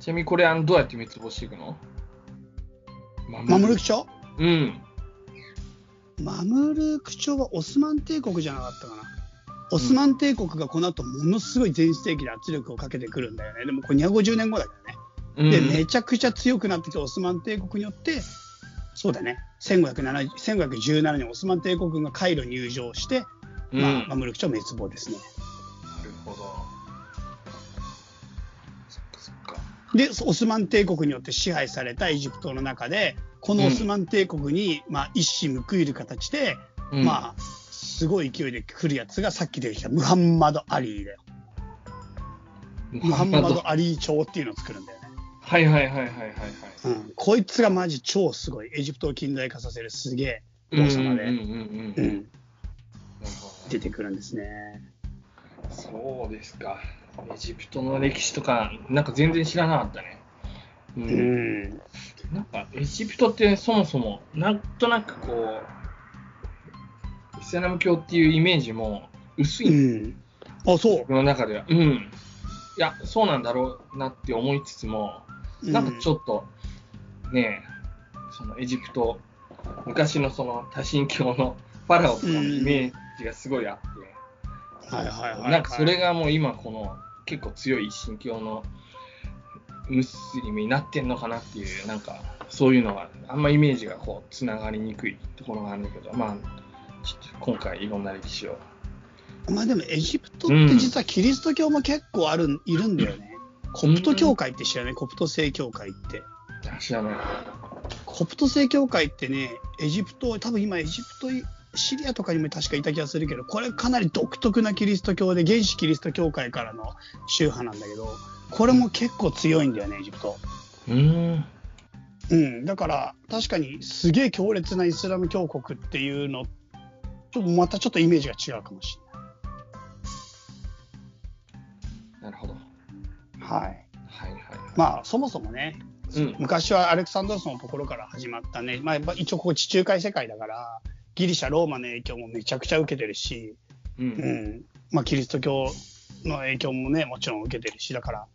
ちなみにこれあのどうやって滅亡していくの？マムルーク朝うん。マムルーク朝はオスマン帝国じゃなかったかな。オスマン帝国がこの後ものすごい全盛期で圧力をかけてくるんだよね。でもこれ250年後だけどね。うん、で、めちゃくちゃ強くなってきたオスマン帝国によって、そうだね、1570 1517年、オスマン帝国軍がカイロ入場して、うん、まあ、なマムルーク朝滅亡ですね。るほど。そっかそっか。で、オスマン帝国によって支配されたエジプトの中で、このオスマン帝国に、まあ、一矢報いる形で、うん、まあ、すごい勢いで来るやつがさっき出てきたムハンマド・アリーだよ。ムハンマド・アリー朝っていうのを作るんだよね。はいはいはいはいはいはい。うん、こいつがマジ超すごい。エジプトを近代化させるすげえうん王様で、出てくるんですね。どそうですか。エジプトの歴史とか、なんか全然知らなかったね。う。うんん。なんか、エジプトってそもそも、なんとなくこう、イスラム教っていうイメージも薄い、うん。あ、そう。僕の中では。うん。いや、そうなんだろうなって思いつつも、なんかちょっと、ねえ、そのエジプト、昔のその多神教のファラオとかのイメージがすごいあって、はいはいはいはい。なんかそれがもう今この結構強い一神教のムスリムになってんのかなっていう、なんかそういうのがあんまイメージがこうつながりにくいところがあるんだけど、まあ、ちょっと今回いろんな歴史を。まあでもエジプトって実はキリスト教も結構ある、いるんだよね。コプト教会って知らない？コプト正教会って。知らない。コプト正教会ってね、エジプト、多分今エジプト、シリアとかにも確かいた気がするけど、これかなり独特なキリスト教で、原始キリスト教会からの宗派なんだけど、これも結構強いんだよね、エジプト。うーん。うん、だから確かにすげえ強烈なイスラム教国っていうの、ちょっとまたちょっとイメージが違うかもしなるほど。はい。はいはい。まあ、そもそもね、うん。昔はアレクサンドロスのところから始まったね、まあ、一応ここ地中海世界だから、ギリシャ、ローマの影響もめちゃくちゃ受けてるし、う。うんん、まあ、キリスト教の影響もね、もちろん受けてるし、だから、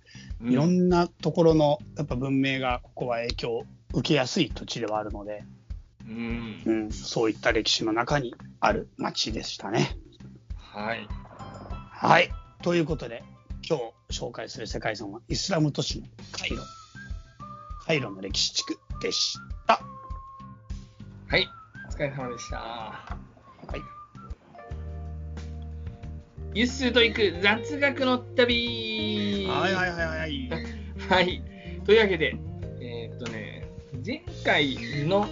うんいろんなところのやっぱ文明がここは影響を受けやすい土地ではあるので、うん。うん、そういった歴史の中にある町でしたね。はい。はい。ということで、今日紹介する世界遺産はイスラム都市のカイロ。カイロの歴史地区でした。はい。お疲れ様でした。はい。ユッスーと行く雑学の旅はいはいはいはい。はい。というわけで、えーっとね、前回の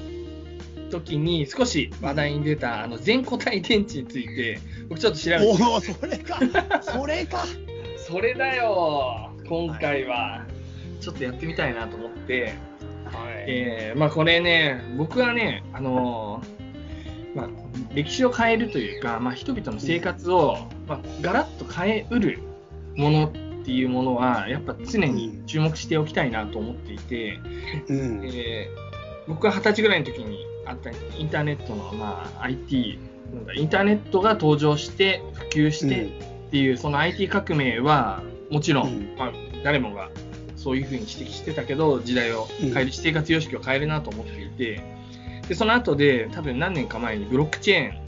時に少し話題に出たあの全固体電池について、僕ちょっと調べておお、それか。それか。それだよ、今回は。ちょっとやってみたいなと思って、はい。えーまあこれね、僕はね、あのーまあ、歴史を変えるというか、まあ、人々の生活を、まあ、ガラッと変えうるものっていうものは、やっぱ常に注目しておきたいなと思っていて、うん。えー僕は二十歳ぐらいの時にあったインターネットの、まあ、IT インターネットが登場して普及してっていう、その IT 革命はもちろん、うん。まあ、誰もがそういうふうに指摘してたけど時代を変える、生活様式を変えるなと思っていてでその後で多分何年か前にブロックチェーン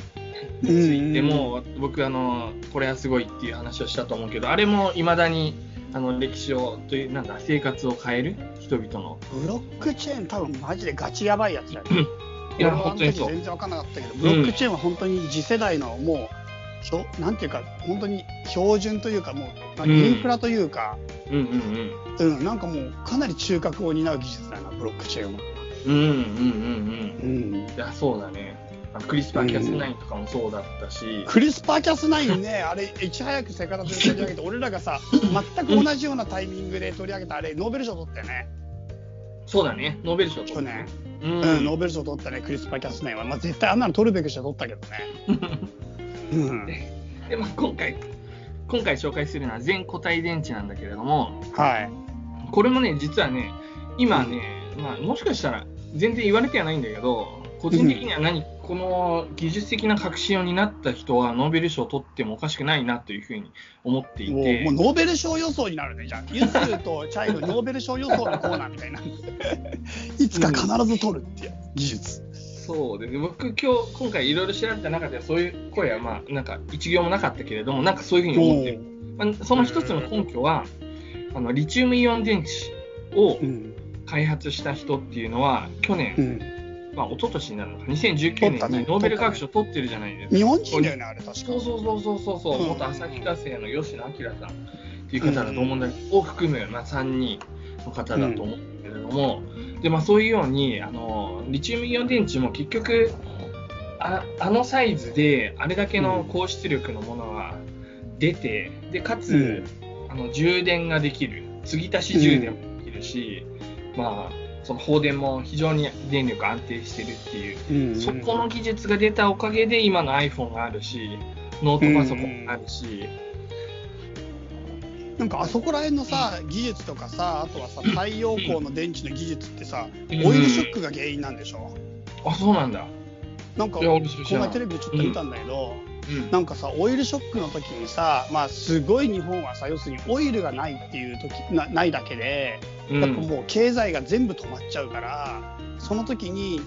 についても、僕あのこれはすごいっていう話をしたと思うけどあれもいまだにあの歴史をというなんだ生活を変える人々の。ブロックチェーン多分マジでガチやばいやつだよね。いや本当にそう。時全然分かんなかったけど、ブロックチェーンは本当に次世代のもう、ひょなんていうか、本当に標準というか、もう、なんかインフラというか、うんうんうんうん、なんかもうかなり中核を担う技術だな、ブロックチェーンは。うんうんうんうんうん。いやそうだね CRISPR-Cas9とかもそうだったし、クリスパーキャス9ね、あれ、いち早くセカラで取り上げて、俺らがさ、全く同じようなタイミングで取り上げた、あれ、ノーベル賞取ったよね、そうだねノーベル賞取った去年。ううんん、ノーベル賞取ったね、クリスパーキャス9は。まあ、絶対あんなの取るべき賞取ったけどね。うん。で、まあ、今回今回紹介するのは全固体電池なんだけれどもはい。これもね実はね今ね、まあ、もしかしたら全然言われてはないんだけど個人的には何、この技術的な革新を担った人はノーベル賞を取ってもおかしくないなというふうに思っていてもうノーベル賞予想になるね、じゃあ、ユスとチャイルノーベル賞予想のコーナーみたいな。いつか必ず取るっていう技術。そうですね。僕今日今回いろいろ調べた中ではそういう声はまあなんか一行もなかったけれどもなんかそういうふうに思ってる、まあ、その一つの根拠はあのリチウムイオン電池をうん。開発した人っていうのは去年、うん。まあ一昨年になるのか2019取ったね年にノーベル化学賞取ってるじゃないですか、日本人だよね、あれ、確か。そうそうそうそうそうそう、うん。元旭化成の吉野明さんっていう方だと思うんだけど、を含む、まあ、3人の方だと思うんだけれども、でまあ、そういうようにあのリチウムイオン電池も結局ああのサイズであれだけの高出力のものが出てでかつ、うん。あの充電ができる。継ぎ足し充電もできるし、まあその放電も非常に電力安定してるっていう。うんそこの技術が出たおかげで今の iPhone があるし、ノートパソコンがあるし、でなんかあそこら辺のさ、技術とかさ、あとはさ、太陽光の電池の技術ってさ、うんオイルショックが原因なんでしょ？あ、そうなんだ。なんか、この前テレビでちょっと見たんだけど、うん。なんかさ、オイルショックの時にさ、まあ、すごい日本はさ、要するにオイルがないっていう時なないだけで、うんやっぱもう経済が全部止まっちゃうから、その時に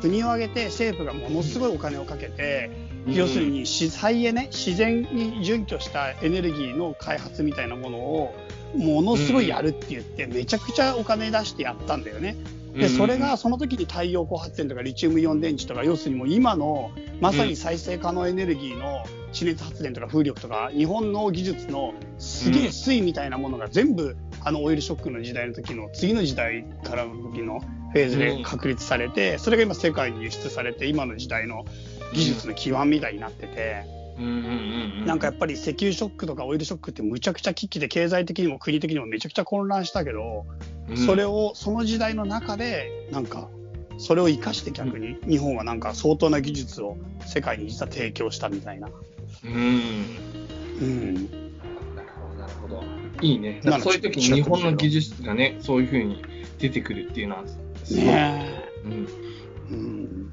国を挙げて政府がものすごいお金をかけて、要するに自再エネ、自然に準拠したエネルギーの開発みたいなものをものすごいやるって言って、めちゃくちゃお金出してやったんだよね。で、それがその時に太陽光発電とかリチウムイオン電池とか、要するにもう今のまさに再生可能エネルギーの地熱発電とか風力とか、日本の技術のすげえ水みたいなものが全部、あのオイルショックの時代の時の次の時代からの時のフェーズで確立されて、それが今世界に輸出されて、今の時代の技術の基盤みたいになってて。なんかやっぱり石油ショックとかオイルショックってむちゃくちゃ危機で経済的にも国的にもめちゃくちゃ混乱したけど、うん、それをその時代の中でなんかそれを生かして逆に日本はなんか相当な技術を世界に実は提供したみたいな。うん。うん。なるほど、なるほど。いいね。そういう時に日本の技術がね、そういうふうに出てくるっていうのは、すごい。ねうん。え。うん。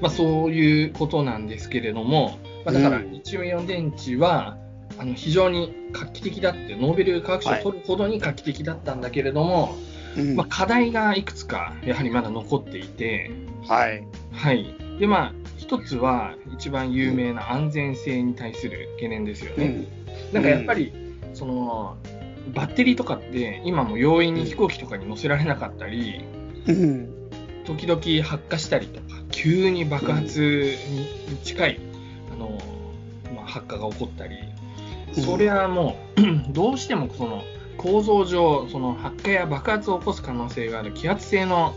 まあそういうことなんですけれども、まあ、だからうんリチウムイオン電池は、あの非常に画期的だって、ノーベル化学賞を取るほどに画期的だったんだけれども、うんまあ、課題がいくつかやはりまだ残っていて、はい。はい。で、まあ、一つは一番有名な安全性に対する懸念ですよね。うん。なんかやっぱり、その、バッテリーとかって今も容易に飛行機とかに乗せられなかったり、うん。時々発火したりとか、急に爆発に近い、あの、まあ、発火が起こったり、それはもう、どうしてもその構造上、その発火や爆発を起こす可能性がある気圧性の、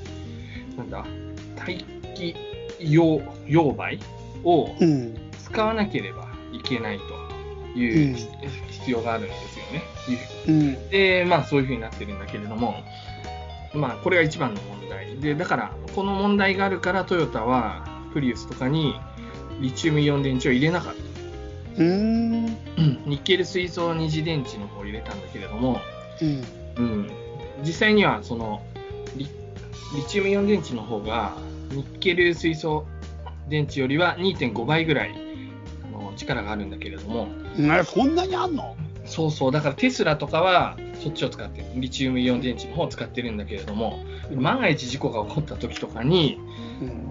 なんだ、大気溶溶媒をうん。使わなければいけないといううん必要があるんですよね。うん。で、まあそういうふうになってるんだけれども、まあこれが一番の問題。で、だからこの問題があるからトヨタはプリウスとかにリチウムイオン電池を入れなかった。うん。ニッケル水素二次電池の方を入れたんだけれども、うん。うん、実際にはそのリリチウムイオン電池の方がニッケル水素電池よりは2.5倍ぐらいあの力があるんだけれども、なそんなにあんの？そうそう、だからテスラとかはそっちを使ってる、リチウムイオン電池の方を使ってるんだけれども、万が一事故が起こった時とかに、うん。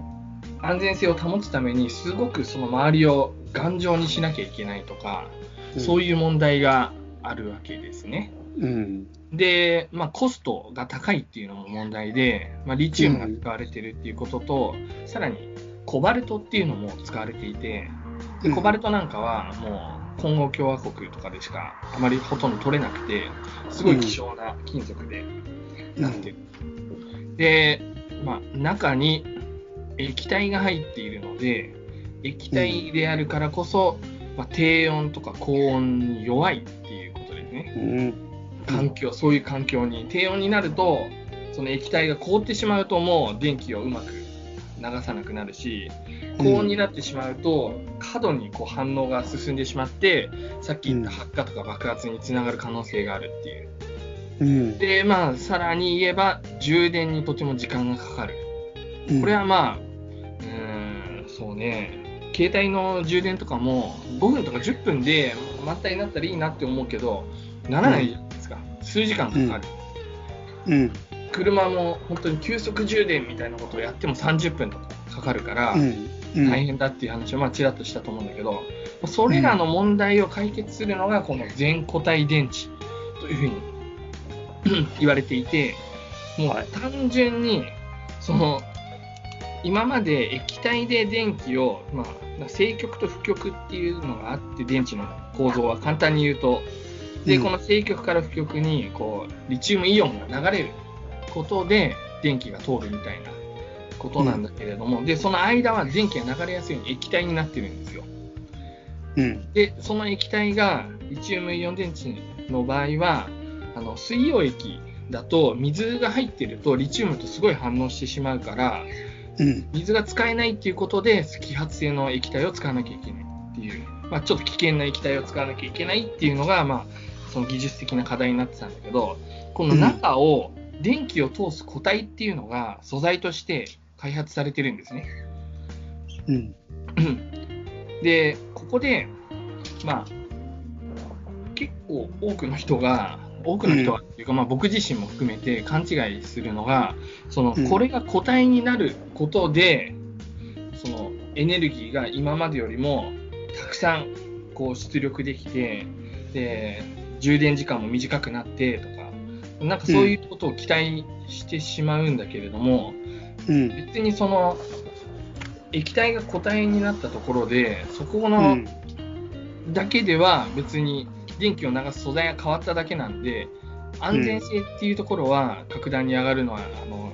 安全性を保つために、すごくその周りを頑丈にしなきゃいけないとか、そういいう問題があるわけですね。うん。うん。で、まあ、コストが高いっていうのも問題で、まあ、リチウムが使われてるっていうことと、さらにコバルトっていうのも使われていて、でコバルトなんかはもう、コンゴ共和国とかでしかあまりほとんど取れなくて、すごい希少な金属でなってる。で、まあ、中に液体が入っているので、液体であるからこそ、まあ、低温とか高温に弱いっていうことですね。うん。環境、そういう環境に、低温になると、その液体が凍ってしまうともう電気をうまく流さなくなるし、高温になってしまうと、過度にこう反応が進んでしまって、さっき言った発火とか爆発につながる可能性があるっていう。うん。で、まあ、さらに言えば、充電にとても時間がかかる。これはまあ、うーん、そうね、携帯の充電とかも5分とか10分で満タンになったらいいなって思うけど、ならないじゃないですか。数時間かかる。うん。車も本当に急速充電みたいなことをやっても30分とかかかるから、うん。うん。大変だっていう話をまあちらっとしたと思うんだけど、それらの問題を解決するのがこの全固体電池というふうに言われていて、もうはい単純にその今まで液体で電気を、まあ、正極と負極っていうのがあって電池の構造は簡単に言うとで、うんこの正極から負極にこうリチウムイオンが流れることで電気が通るみたいなことなんだけれども、でその間は電気が流れやすいように液体になってるんですよ。うん。でその液体がリチウムイオン電池の場合はあの水溶液だと水が入ってるとリチウムとすごい反応してしまうからうん。水が使えないっていうことで揮発性の液体を使わなきゃいけないっていうまあ、ちょっと危険な液体を使わなきゃいけないっていうのが、まあ、その技術的な課題になってたんだけど、この中を電気を通す固体っていうのが素材として開発されてるんですね。うん。で、ここで、まあ、結構多くの人が、多くの人がっていうか、まあ、僕自身も含めて勘違いするのが、そのうんこれが固体になることで、そのエネルギーが今までよりもたくさんこう出力できて、で充電時間も短くなってとか、なんかそういうことを期待してしまうんだけれども、うん。別にその液体が固体になったところで、そこうのん。だけでは別に電気を流す素材が変わっただけなんで、安全性っていうところは格段に上がるのは、あの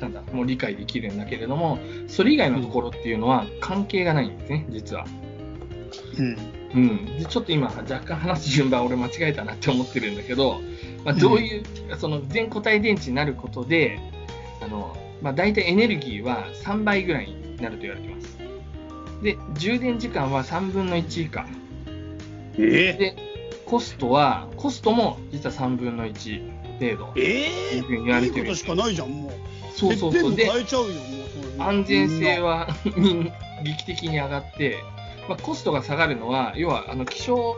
なんだ、もう理解できるんだけれども、それ以外のところっていうのは関係がないんですね、実は。うん。うん、でちょっと今、若干話す順番、俺間違えたなって思ってるんだけど、まあ、どういう、その全固体電池になることで、あのまあ、大体エネルギーは3倍ぐらいになると言われてます。で、充電時間は3分の1以下。えで、コストは、コストも実は3分の1程度。えいうふうに言わいれてるいことしかないじゃん、もう。そうそうそう。で。安全性は 劇的に上がって、まあ、コストが下がるのは、要はあの希少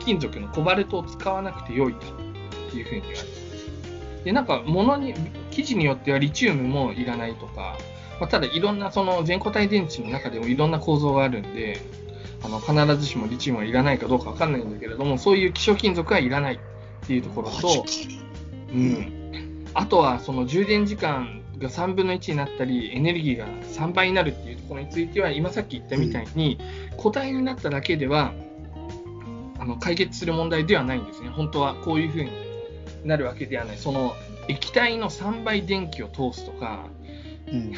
金属のコバルトを使わなくて良いというふうに言われてます。で、なんか物に、記事によってはリチウムもいらないとか、まあ、ただいろんなその全固体電池の中でもいろんな構造があるんで、あの必ずしもリチウムはいらないかどうかわかんないんだけれども、そういう希少金属はいらないっていうところとか、うん、あとはその充電時間が3分の1になったりエネルギーが3倍になるっていうところについては今さっき言ったみたいに、固体になっただけではあの解決する問題ではないんですね本当はこういうふうになるわけではないその液体の3倍電気を通すとかうん。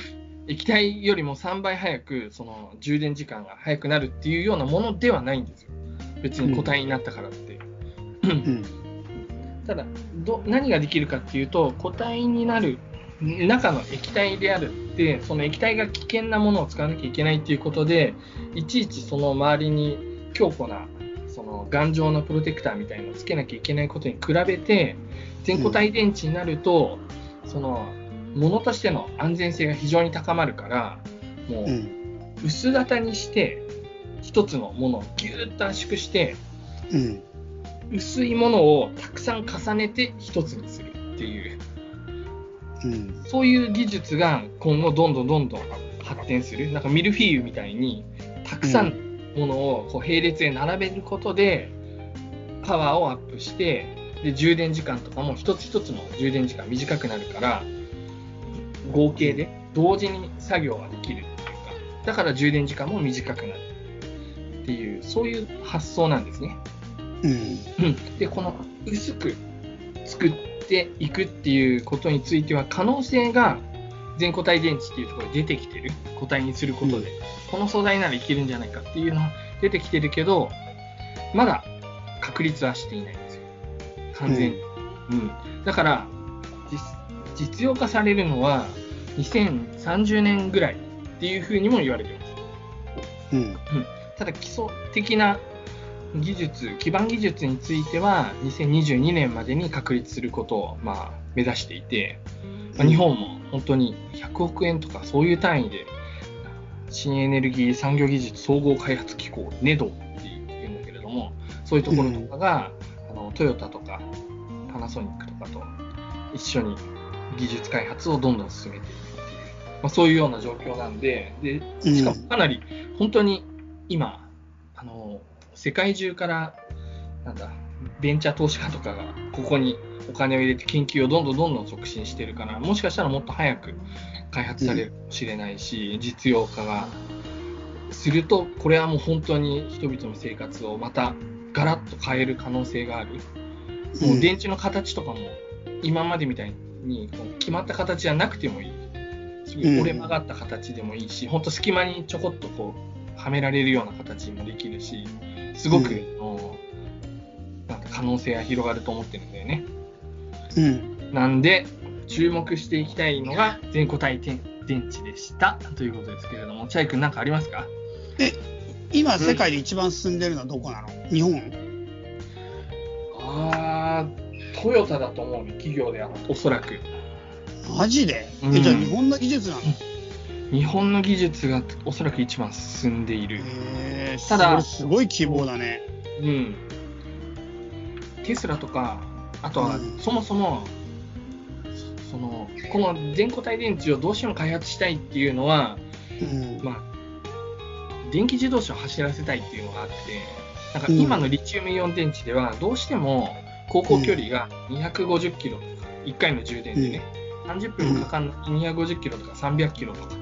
液体よりも3倍早くその充電時間が早くなるっていうようなものではないんですよ別に固体になったからって。うん。ただど何ができるかっていうと固体になる中の液体であるってその液体が危険なものを使わなきゃいけないっていうことでいちいちその周りに強固なその頑丈なプロテクターみたいのをつけなきゃいけないことに比べて全固体電池になると、そのものとしての安全性が非常に高まるからもう。うん薄型にして一つのものをギューッと圧縮してうん。薄いものをたくさん重ねて一つにするっていううん。そういう技術が今後どんどんどんどん発展するなんかミルフィーユみたいにたくさんものをこう並列で並べることでパワーをアップしてで充電時間とかも一つ一つの充電時間短くなるから合計で同時に作業ができるっていうかだから充電時間も短くなるっていうそういう発想なんですね。うん。うん、でこの薄く作っていくっていうことについては可能性が全固体電池っていうところで出てきてる。固体にすることで、この素材ならいけるんじゃないかっていうのは出てきてるけどまだ確立はしていないんですよ。完全に、うん。だから実実用化されるのは2030年ぐらいっていうふうにも言われてます。うん。ただ基礎的な技術、基盤技術については2022年までに確立することを、まあ、目指していて、まあ、日本も本当に100億円とかそういう単位で新エネルギー産業技術総合開発機構 NEDO っていうんだけれどもそういうところとかが、あのトヨタとかパナソニックとかと一緒に技術開発をどんどん進めていくっていう、まあ、そういうような状況なんででしかもかなり本当に今世界中からなんだベンチャー投資家とかがここにお金を入れて研究をどんどんどんどん促進してるからもしかしたらもっと早く開発されるかもしれないし、実用化が。するとこれはもう本当に人々の生活をまたガラッと変える可能性がある、もう電池の形とかも今までみたいにこう決まった形じゃなくてもいい。すごい折れ曲がった形でもいいし、本当隙間にちょこっとこうはめられるような形もできるしすごく、うんなんか可能性が広がると思ってるんだよね。うん。なんで、注目していきたいのが全固体電電池でした。ということですけれども、チャイ君なんかありますか？今、世界で一番進んでるのはどこなの？日本？あー、トヨタだと思うね、企業では、おそらく。マジで？うんえ、じゃあ日本の技術なの？日本の技術がおそらく一番進んでいる。へーただすごい希望だね。うん。テスラとか、あとはうんそもそも、その、この全固体電池をどうしても開発したいっていうのは、うん。まあ、電気自動車を走らせたいっていうのがあって、なんかうん今のリチウムイオン電池では、どうしても走行距離が250キロとか、1回の充電でね、30分もかかんない250キロとか300キロとか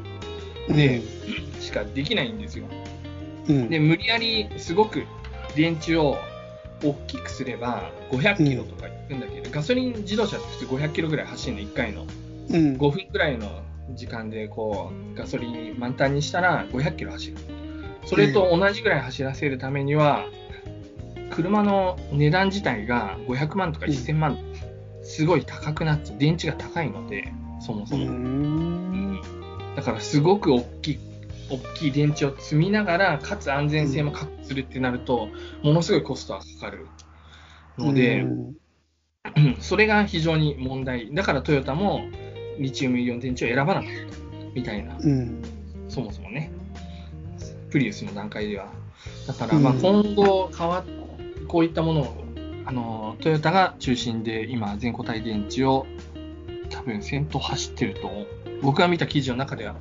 でしかできないんですよ。うん、で、無理やりすごく電池を大きくすれば500キロとかいくんだけど、ガソリン自動車って普通500キロぐらい走るの、1回の。うん、5分くらいの時間でこうガソリン満タンにしたら500キロ走る。それと同じぐらい走らせるためには、車の値段自体が500万とか1000万、すごい高くなって、電池が高いので、そもそも。うんだからすごく大きい、大きい電池を積みながら、かつ安全性も確保するってなると、ものすごいコストがかかるので、うん。うんそれが非常に問題。だからトヨタもリチウムイオン電池を選ばなかったみたいな、うん。そもそもね、プリウスの段階では。だから、まあうん今後変わっ、こういったものを、あの、トヨタが中心で今、全固体電池を多分先頭走ってると、僕が見た記事の中では、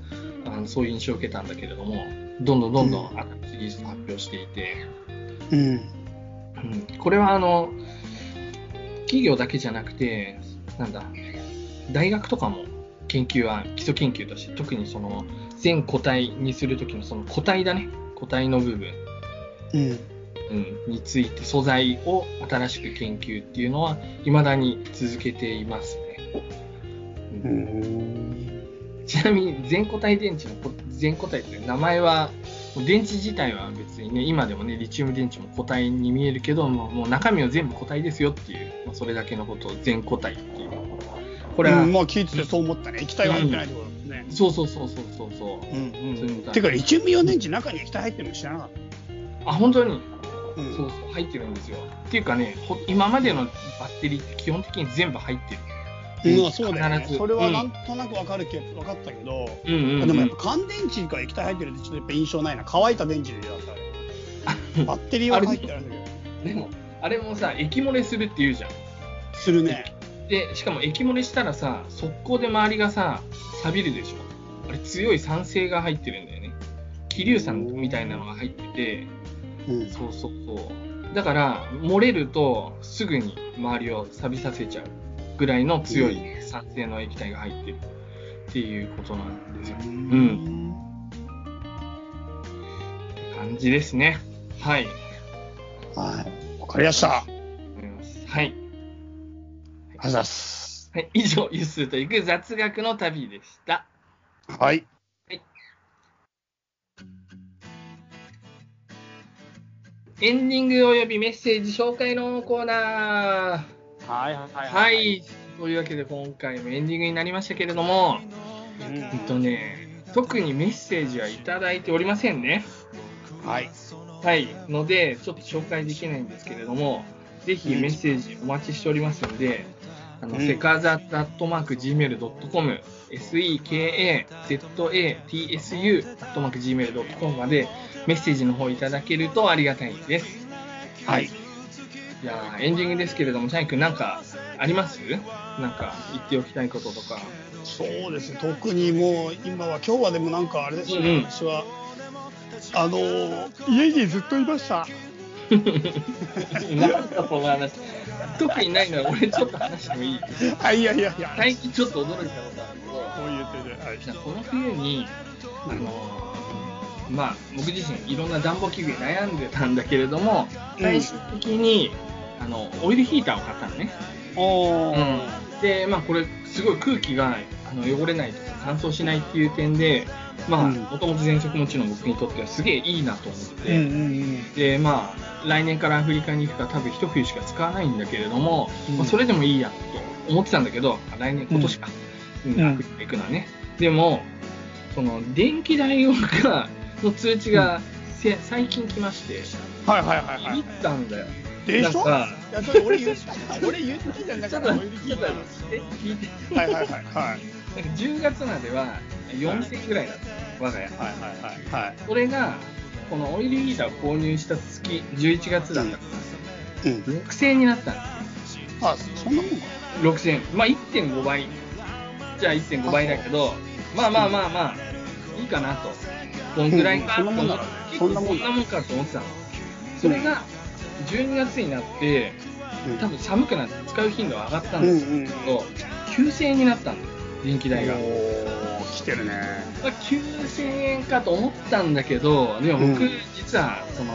あのそういう印象を受けたんだけれども、どんどんどんどん新しい技術を発表していて、うん。うん。これはあの企業だけじゃなくて、なんだ、大学とかも研究は基礎研究として、特にその全固体にするときのその固体だね、固体の部分、うん。うん、について素材を新しく研究っていうのは未だに続けていますね。ううんんちなみに全固体電池のこ全固体って名前は、電池自体は別にね、今でもね、リチウム電池も固体に見えるけど、もうもう中身は全部固体ですよっていう、まあ、それだけのことを全固体っていう。これは、うんまあ聞いててそう思ったね液体が入ってないってことですね、そうそうそうそうそうそう。うんそういうことだてかリチウムイオン電池中に液体入ってるの知らなかっあ、本当に、た、うんそうそう、入ってるんですよ。っていうかね、ほ今までのバッテリーって基本的に全部入ってる。うん、そうだよね。それはなんとなくわかるけど、分かったけど、うんうん、うん。でもやっぱ乾電池が液体入ってるってちょっとやっぱ印象ないな。乾いた電池でだったあれ バッテリーは入ってるんだけど。でも、あれもさ、液漏れするって言うじゃん。するね。で、しかも液漏れしたらさ、速攻で周りがさ、錆びるでしょ。あれ強い酸性が入ってるんだよね。気硫酸みたいなのが入ってて、うん。そうそうそう。だから、漏れるとすぐに周りを錆びさせちゃうぐらいの強い酸性の液体が入ってるっていうことなんですよ。うん。って感じですね。はい。はいわかりましたあり思いますはい。がとうございますはい、以上、ゆすと行く雑学の旅でした。はいエンディングおよびメッセージ紹介のコーナー。はいはいはい。というわけで今回もエンディングになりましたけれども、うんえっとね、特にメッセージはいただいておりませんね。はいはい。ので、ちょっと紹介できないんですけれども、ぜひメッセージお待ちしておりますので、あの、うんセカザットマーク Gmail.com、sekazatsu アットマーク Gmail.com までメッセージの方いただけるとありがたいです。はいいやーエンディングですけれども、チャイ君なんかあります？なんか言っておきたいこととか。そうですね。特にもう今は今日はでもなんかあれですね、うんうん。私はあのー家にずっといました。なんだその話。特にないのは俺ちょっと話してもいい？あいやいやいや。最近ちょっと驚いたことあるけど、こういう手で、はい。この冬に、あのーまあ、僕自身いろんな暖房器具に悩んでたんだけれども、最終的に、あのオイルヒーターを買ったのね。おー。で、まあ、これすごい空気があの汚れないとか乾燥しないっていう点で、まあ、うん。もともと喘息持ちの僕にとってはすげえいいなと思って、うんうんうん。で、まあ、来年からアフリカに行くから多分一冬しか使わないんだけれども、うん。まあそれでもいいやと思ってたんだけど、あ来年、今年か、うんうん。アフリカ行くのはね。でも、その電気代がの通知がせ最近来まして、はいはいはいはい。ビビったんだよ。でしょ？俺言った俺言ったじゃんだちょっと、からちょっと聞いて、聞いて。はいはいはいはいなんか10月までは4000ぐらいだった、我が家。はいはいはいはいそれが、このオイルヒーターを購入した月、11月だったから、うん6000円になったんであそんなもんかすよ。6000円。まあ1.5倍。じゃあ1.5倍だけど、まあまあまあまあ、いいかなと。こんぐらいかうんそんなもん結そんなもんかと思ってたの。それが、12月になって、多分寒くなって使う頻度が上がったんですうんうんけど、9000円になったんだよ、電気代が。おー来てるね。まあ、9000円かと思ったんだけど、でも僕、うん。実はその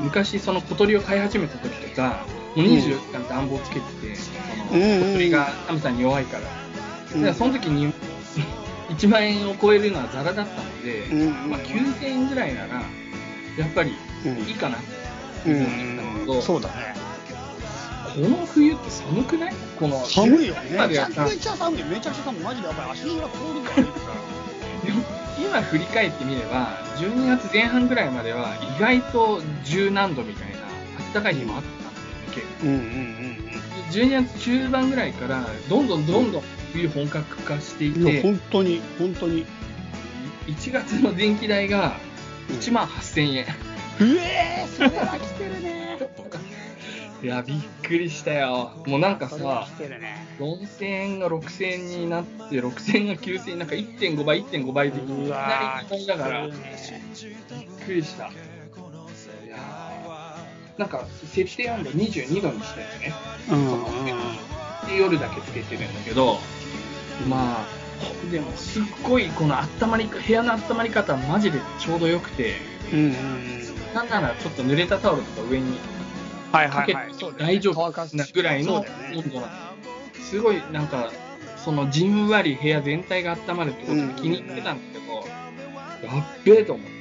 昔、その小鳥を飼い始めた時とか、もう24時間暖房つけてて、その小鳥が寒さに弱いから、うん。だからその時に 1万円を超えるのはザラだったので、まあ、9000円ぐらいなら、やっぱりうんいいかな、うん思ったん。そうだね。この冬って寒くない？この寒いよ今でやっためちゃくちゃ寒い。めちゃくちゃ寒い。マジでやっぱり足の裏凍るから。今振り返ってみれば、12月前半ぐらいまでは意外と十何度みたいな、暖かい日もあったんだよ結構うんうんうん。12月中盤ぐらいから、どんどんどんどん冬本格化していて、本当に本当に。1月の電気代が1万8000円。うえーそれは来てるね。いや、びっくりしたよ。もうなんかさね。4000円が6000円になって、6000円が9000円、なんか1.5倍、1.5倍でいきうなわりだから、びっくりした。いやーなんか設定温度22度にしてるね。うん。うん。うん。で夜だけつけてるんだけど、まあ、でもすっごいこの温まり、部屋の温まり方はマジでちょうどよくて、うんうんうんなんならちょっと濡れたタオルとか上にはいかけて大丈夫なぐらいの温度なの。すごいなんか、そのじんわり部屋全体が温まるってことで気に入ってたんだけど、やっべえと思って。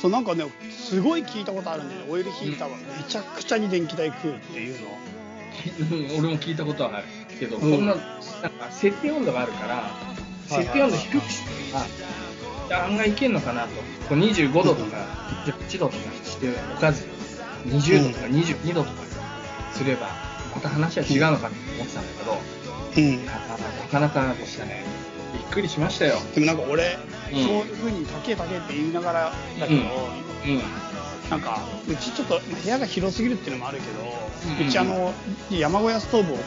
そうなんかねすごい聞いたことあるんだよね。オイルヒーターはめちゃくちゃに電気代食うっていうの。うん俺も聞いたことはあるけど、うん。こんな、なんか設定温度があるから、設定温度低くしてあ案外いけんのかなと。こう25度とか18度とかしておかず、20度とか22度とかすれば、また話は違うのかなと思ってたんだけど、うん。なかなかでしたね。びっくりしましたよ。でもなんか俺、うん。そういうふうに高え高えって言いながらだけど、うん。なんかうちちょっとまあ部屋が広すぎるっていうのもあるけど、うん。うちあの山小屋ストーブを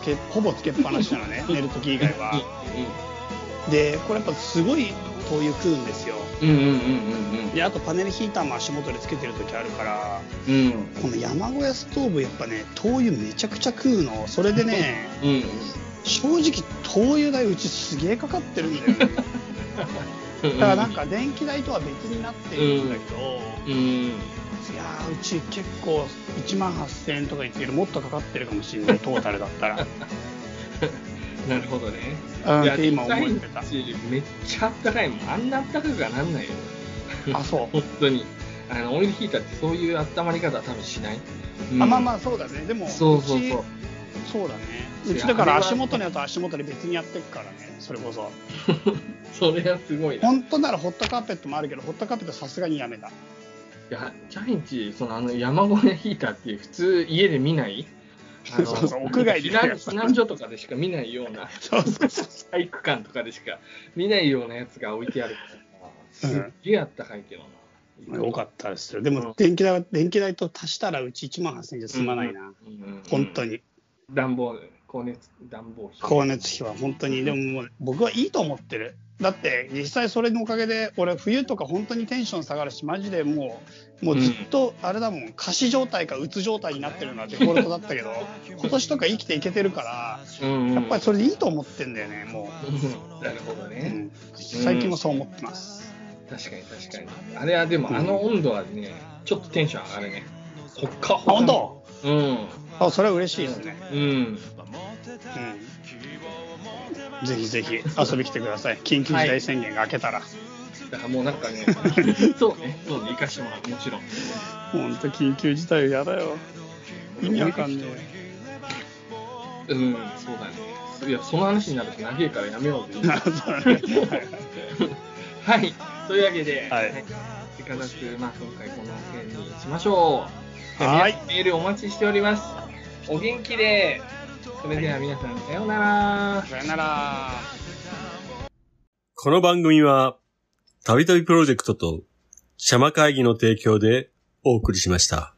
つけほぼつけっぱなしなのね。寝る時以外は、でこれやっぱすごい灯油食うんですようんうんうんうんであとパネルヒーターも足元でつけてる時あるからうん。うん。この山小屋ストーブやっぱね灯油めちゃくちゃ食うのそれでねうん。正直灯油代うちすげえかかってるんだよねだからなんか電気代とは別になってるんだけど、うん。いやーうち結構1万8000円とか言ってるもっとかかってるかもしれないトータルだったら なるほどね。うん。いやって今思ってた。めっちゃあったかいもん。あんなあったかくはなんないよ。あそう。本当に。あの、オイルヒーターってそういう温まり方は多分しない。うん。あまあまあそうだね。でもそうそうそう。ちそうだね。うちだから足元のやつは足元で別にやってくからね。それこそ。それはすごいな。い本当ならホットカーペットもあるけどホットカーペットさすがにやめた。や、チャインチ、そのあの山小屋ヒーターって普通家で見ない。あの そうそう。屋外で避難避難所とかでしか見ないような、そうそうそう体育館とかでしか見ないようなやつが置いてあるから、うんすっげえあったかいけどな。よかったですよ。でもうん電気代は電気代と足したらうち1万8000円じゃ済まないな、本当に。暖房、光熱、暖房費。光熱費は本当に。でももう僕はいいと思ってる。だって実際それのおかげで俺冬とか本当にテンション下がるしマジでもうもうずっとあれだもん仮死状態かうつ状態になってるのはデフォルトだったけど今年とか生きていけてるからうんうん。やっぱりそれでいいと思ってんだよねもう。ん。なるほどね。ん、最近もそう思ってます、確かに確かに。あれはでも、うん。あの温度はね、ちょっとテンション上がるね。ほっかあほか。本当？うん。あそれは嬉しいですね、うん。うん、ぜひぜひ遊び来てください。緊急事態宣言が明けたら、だからもうなんかね そうね。そうね生かしてもらうもちろん。本当緊急事態やだよ。意味わかんねえ。うんそうだね。いやその話になると長いからやめようぜ。はい。というわけで、はい、いかなく、まあ、今回この件にしましょう。はい。メールお待ちしております。お元気で。それでは皆さん、さようなら。さようなら。この番組は、たびたびプロジェクトと、シャマ会議の提供でお送りしました。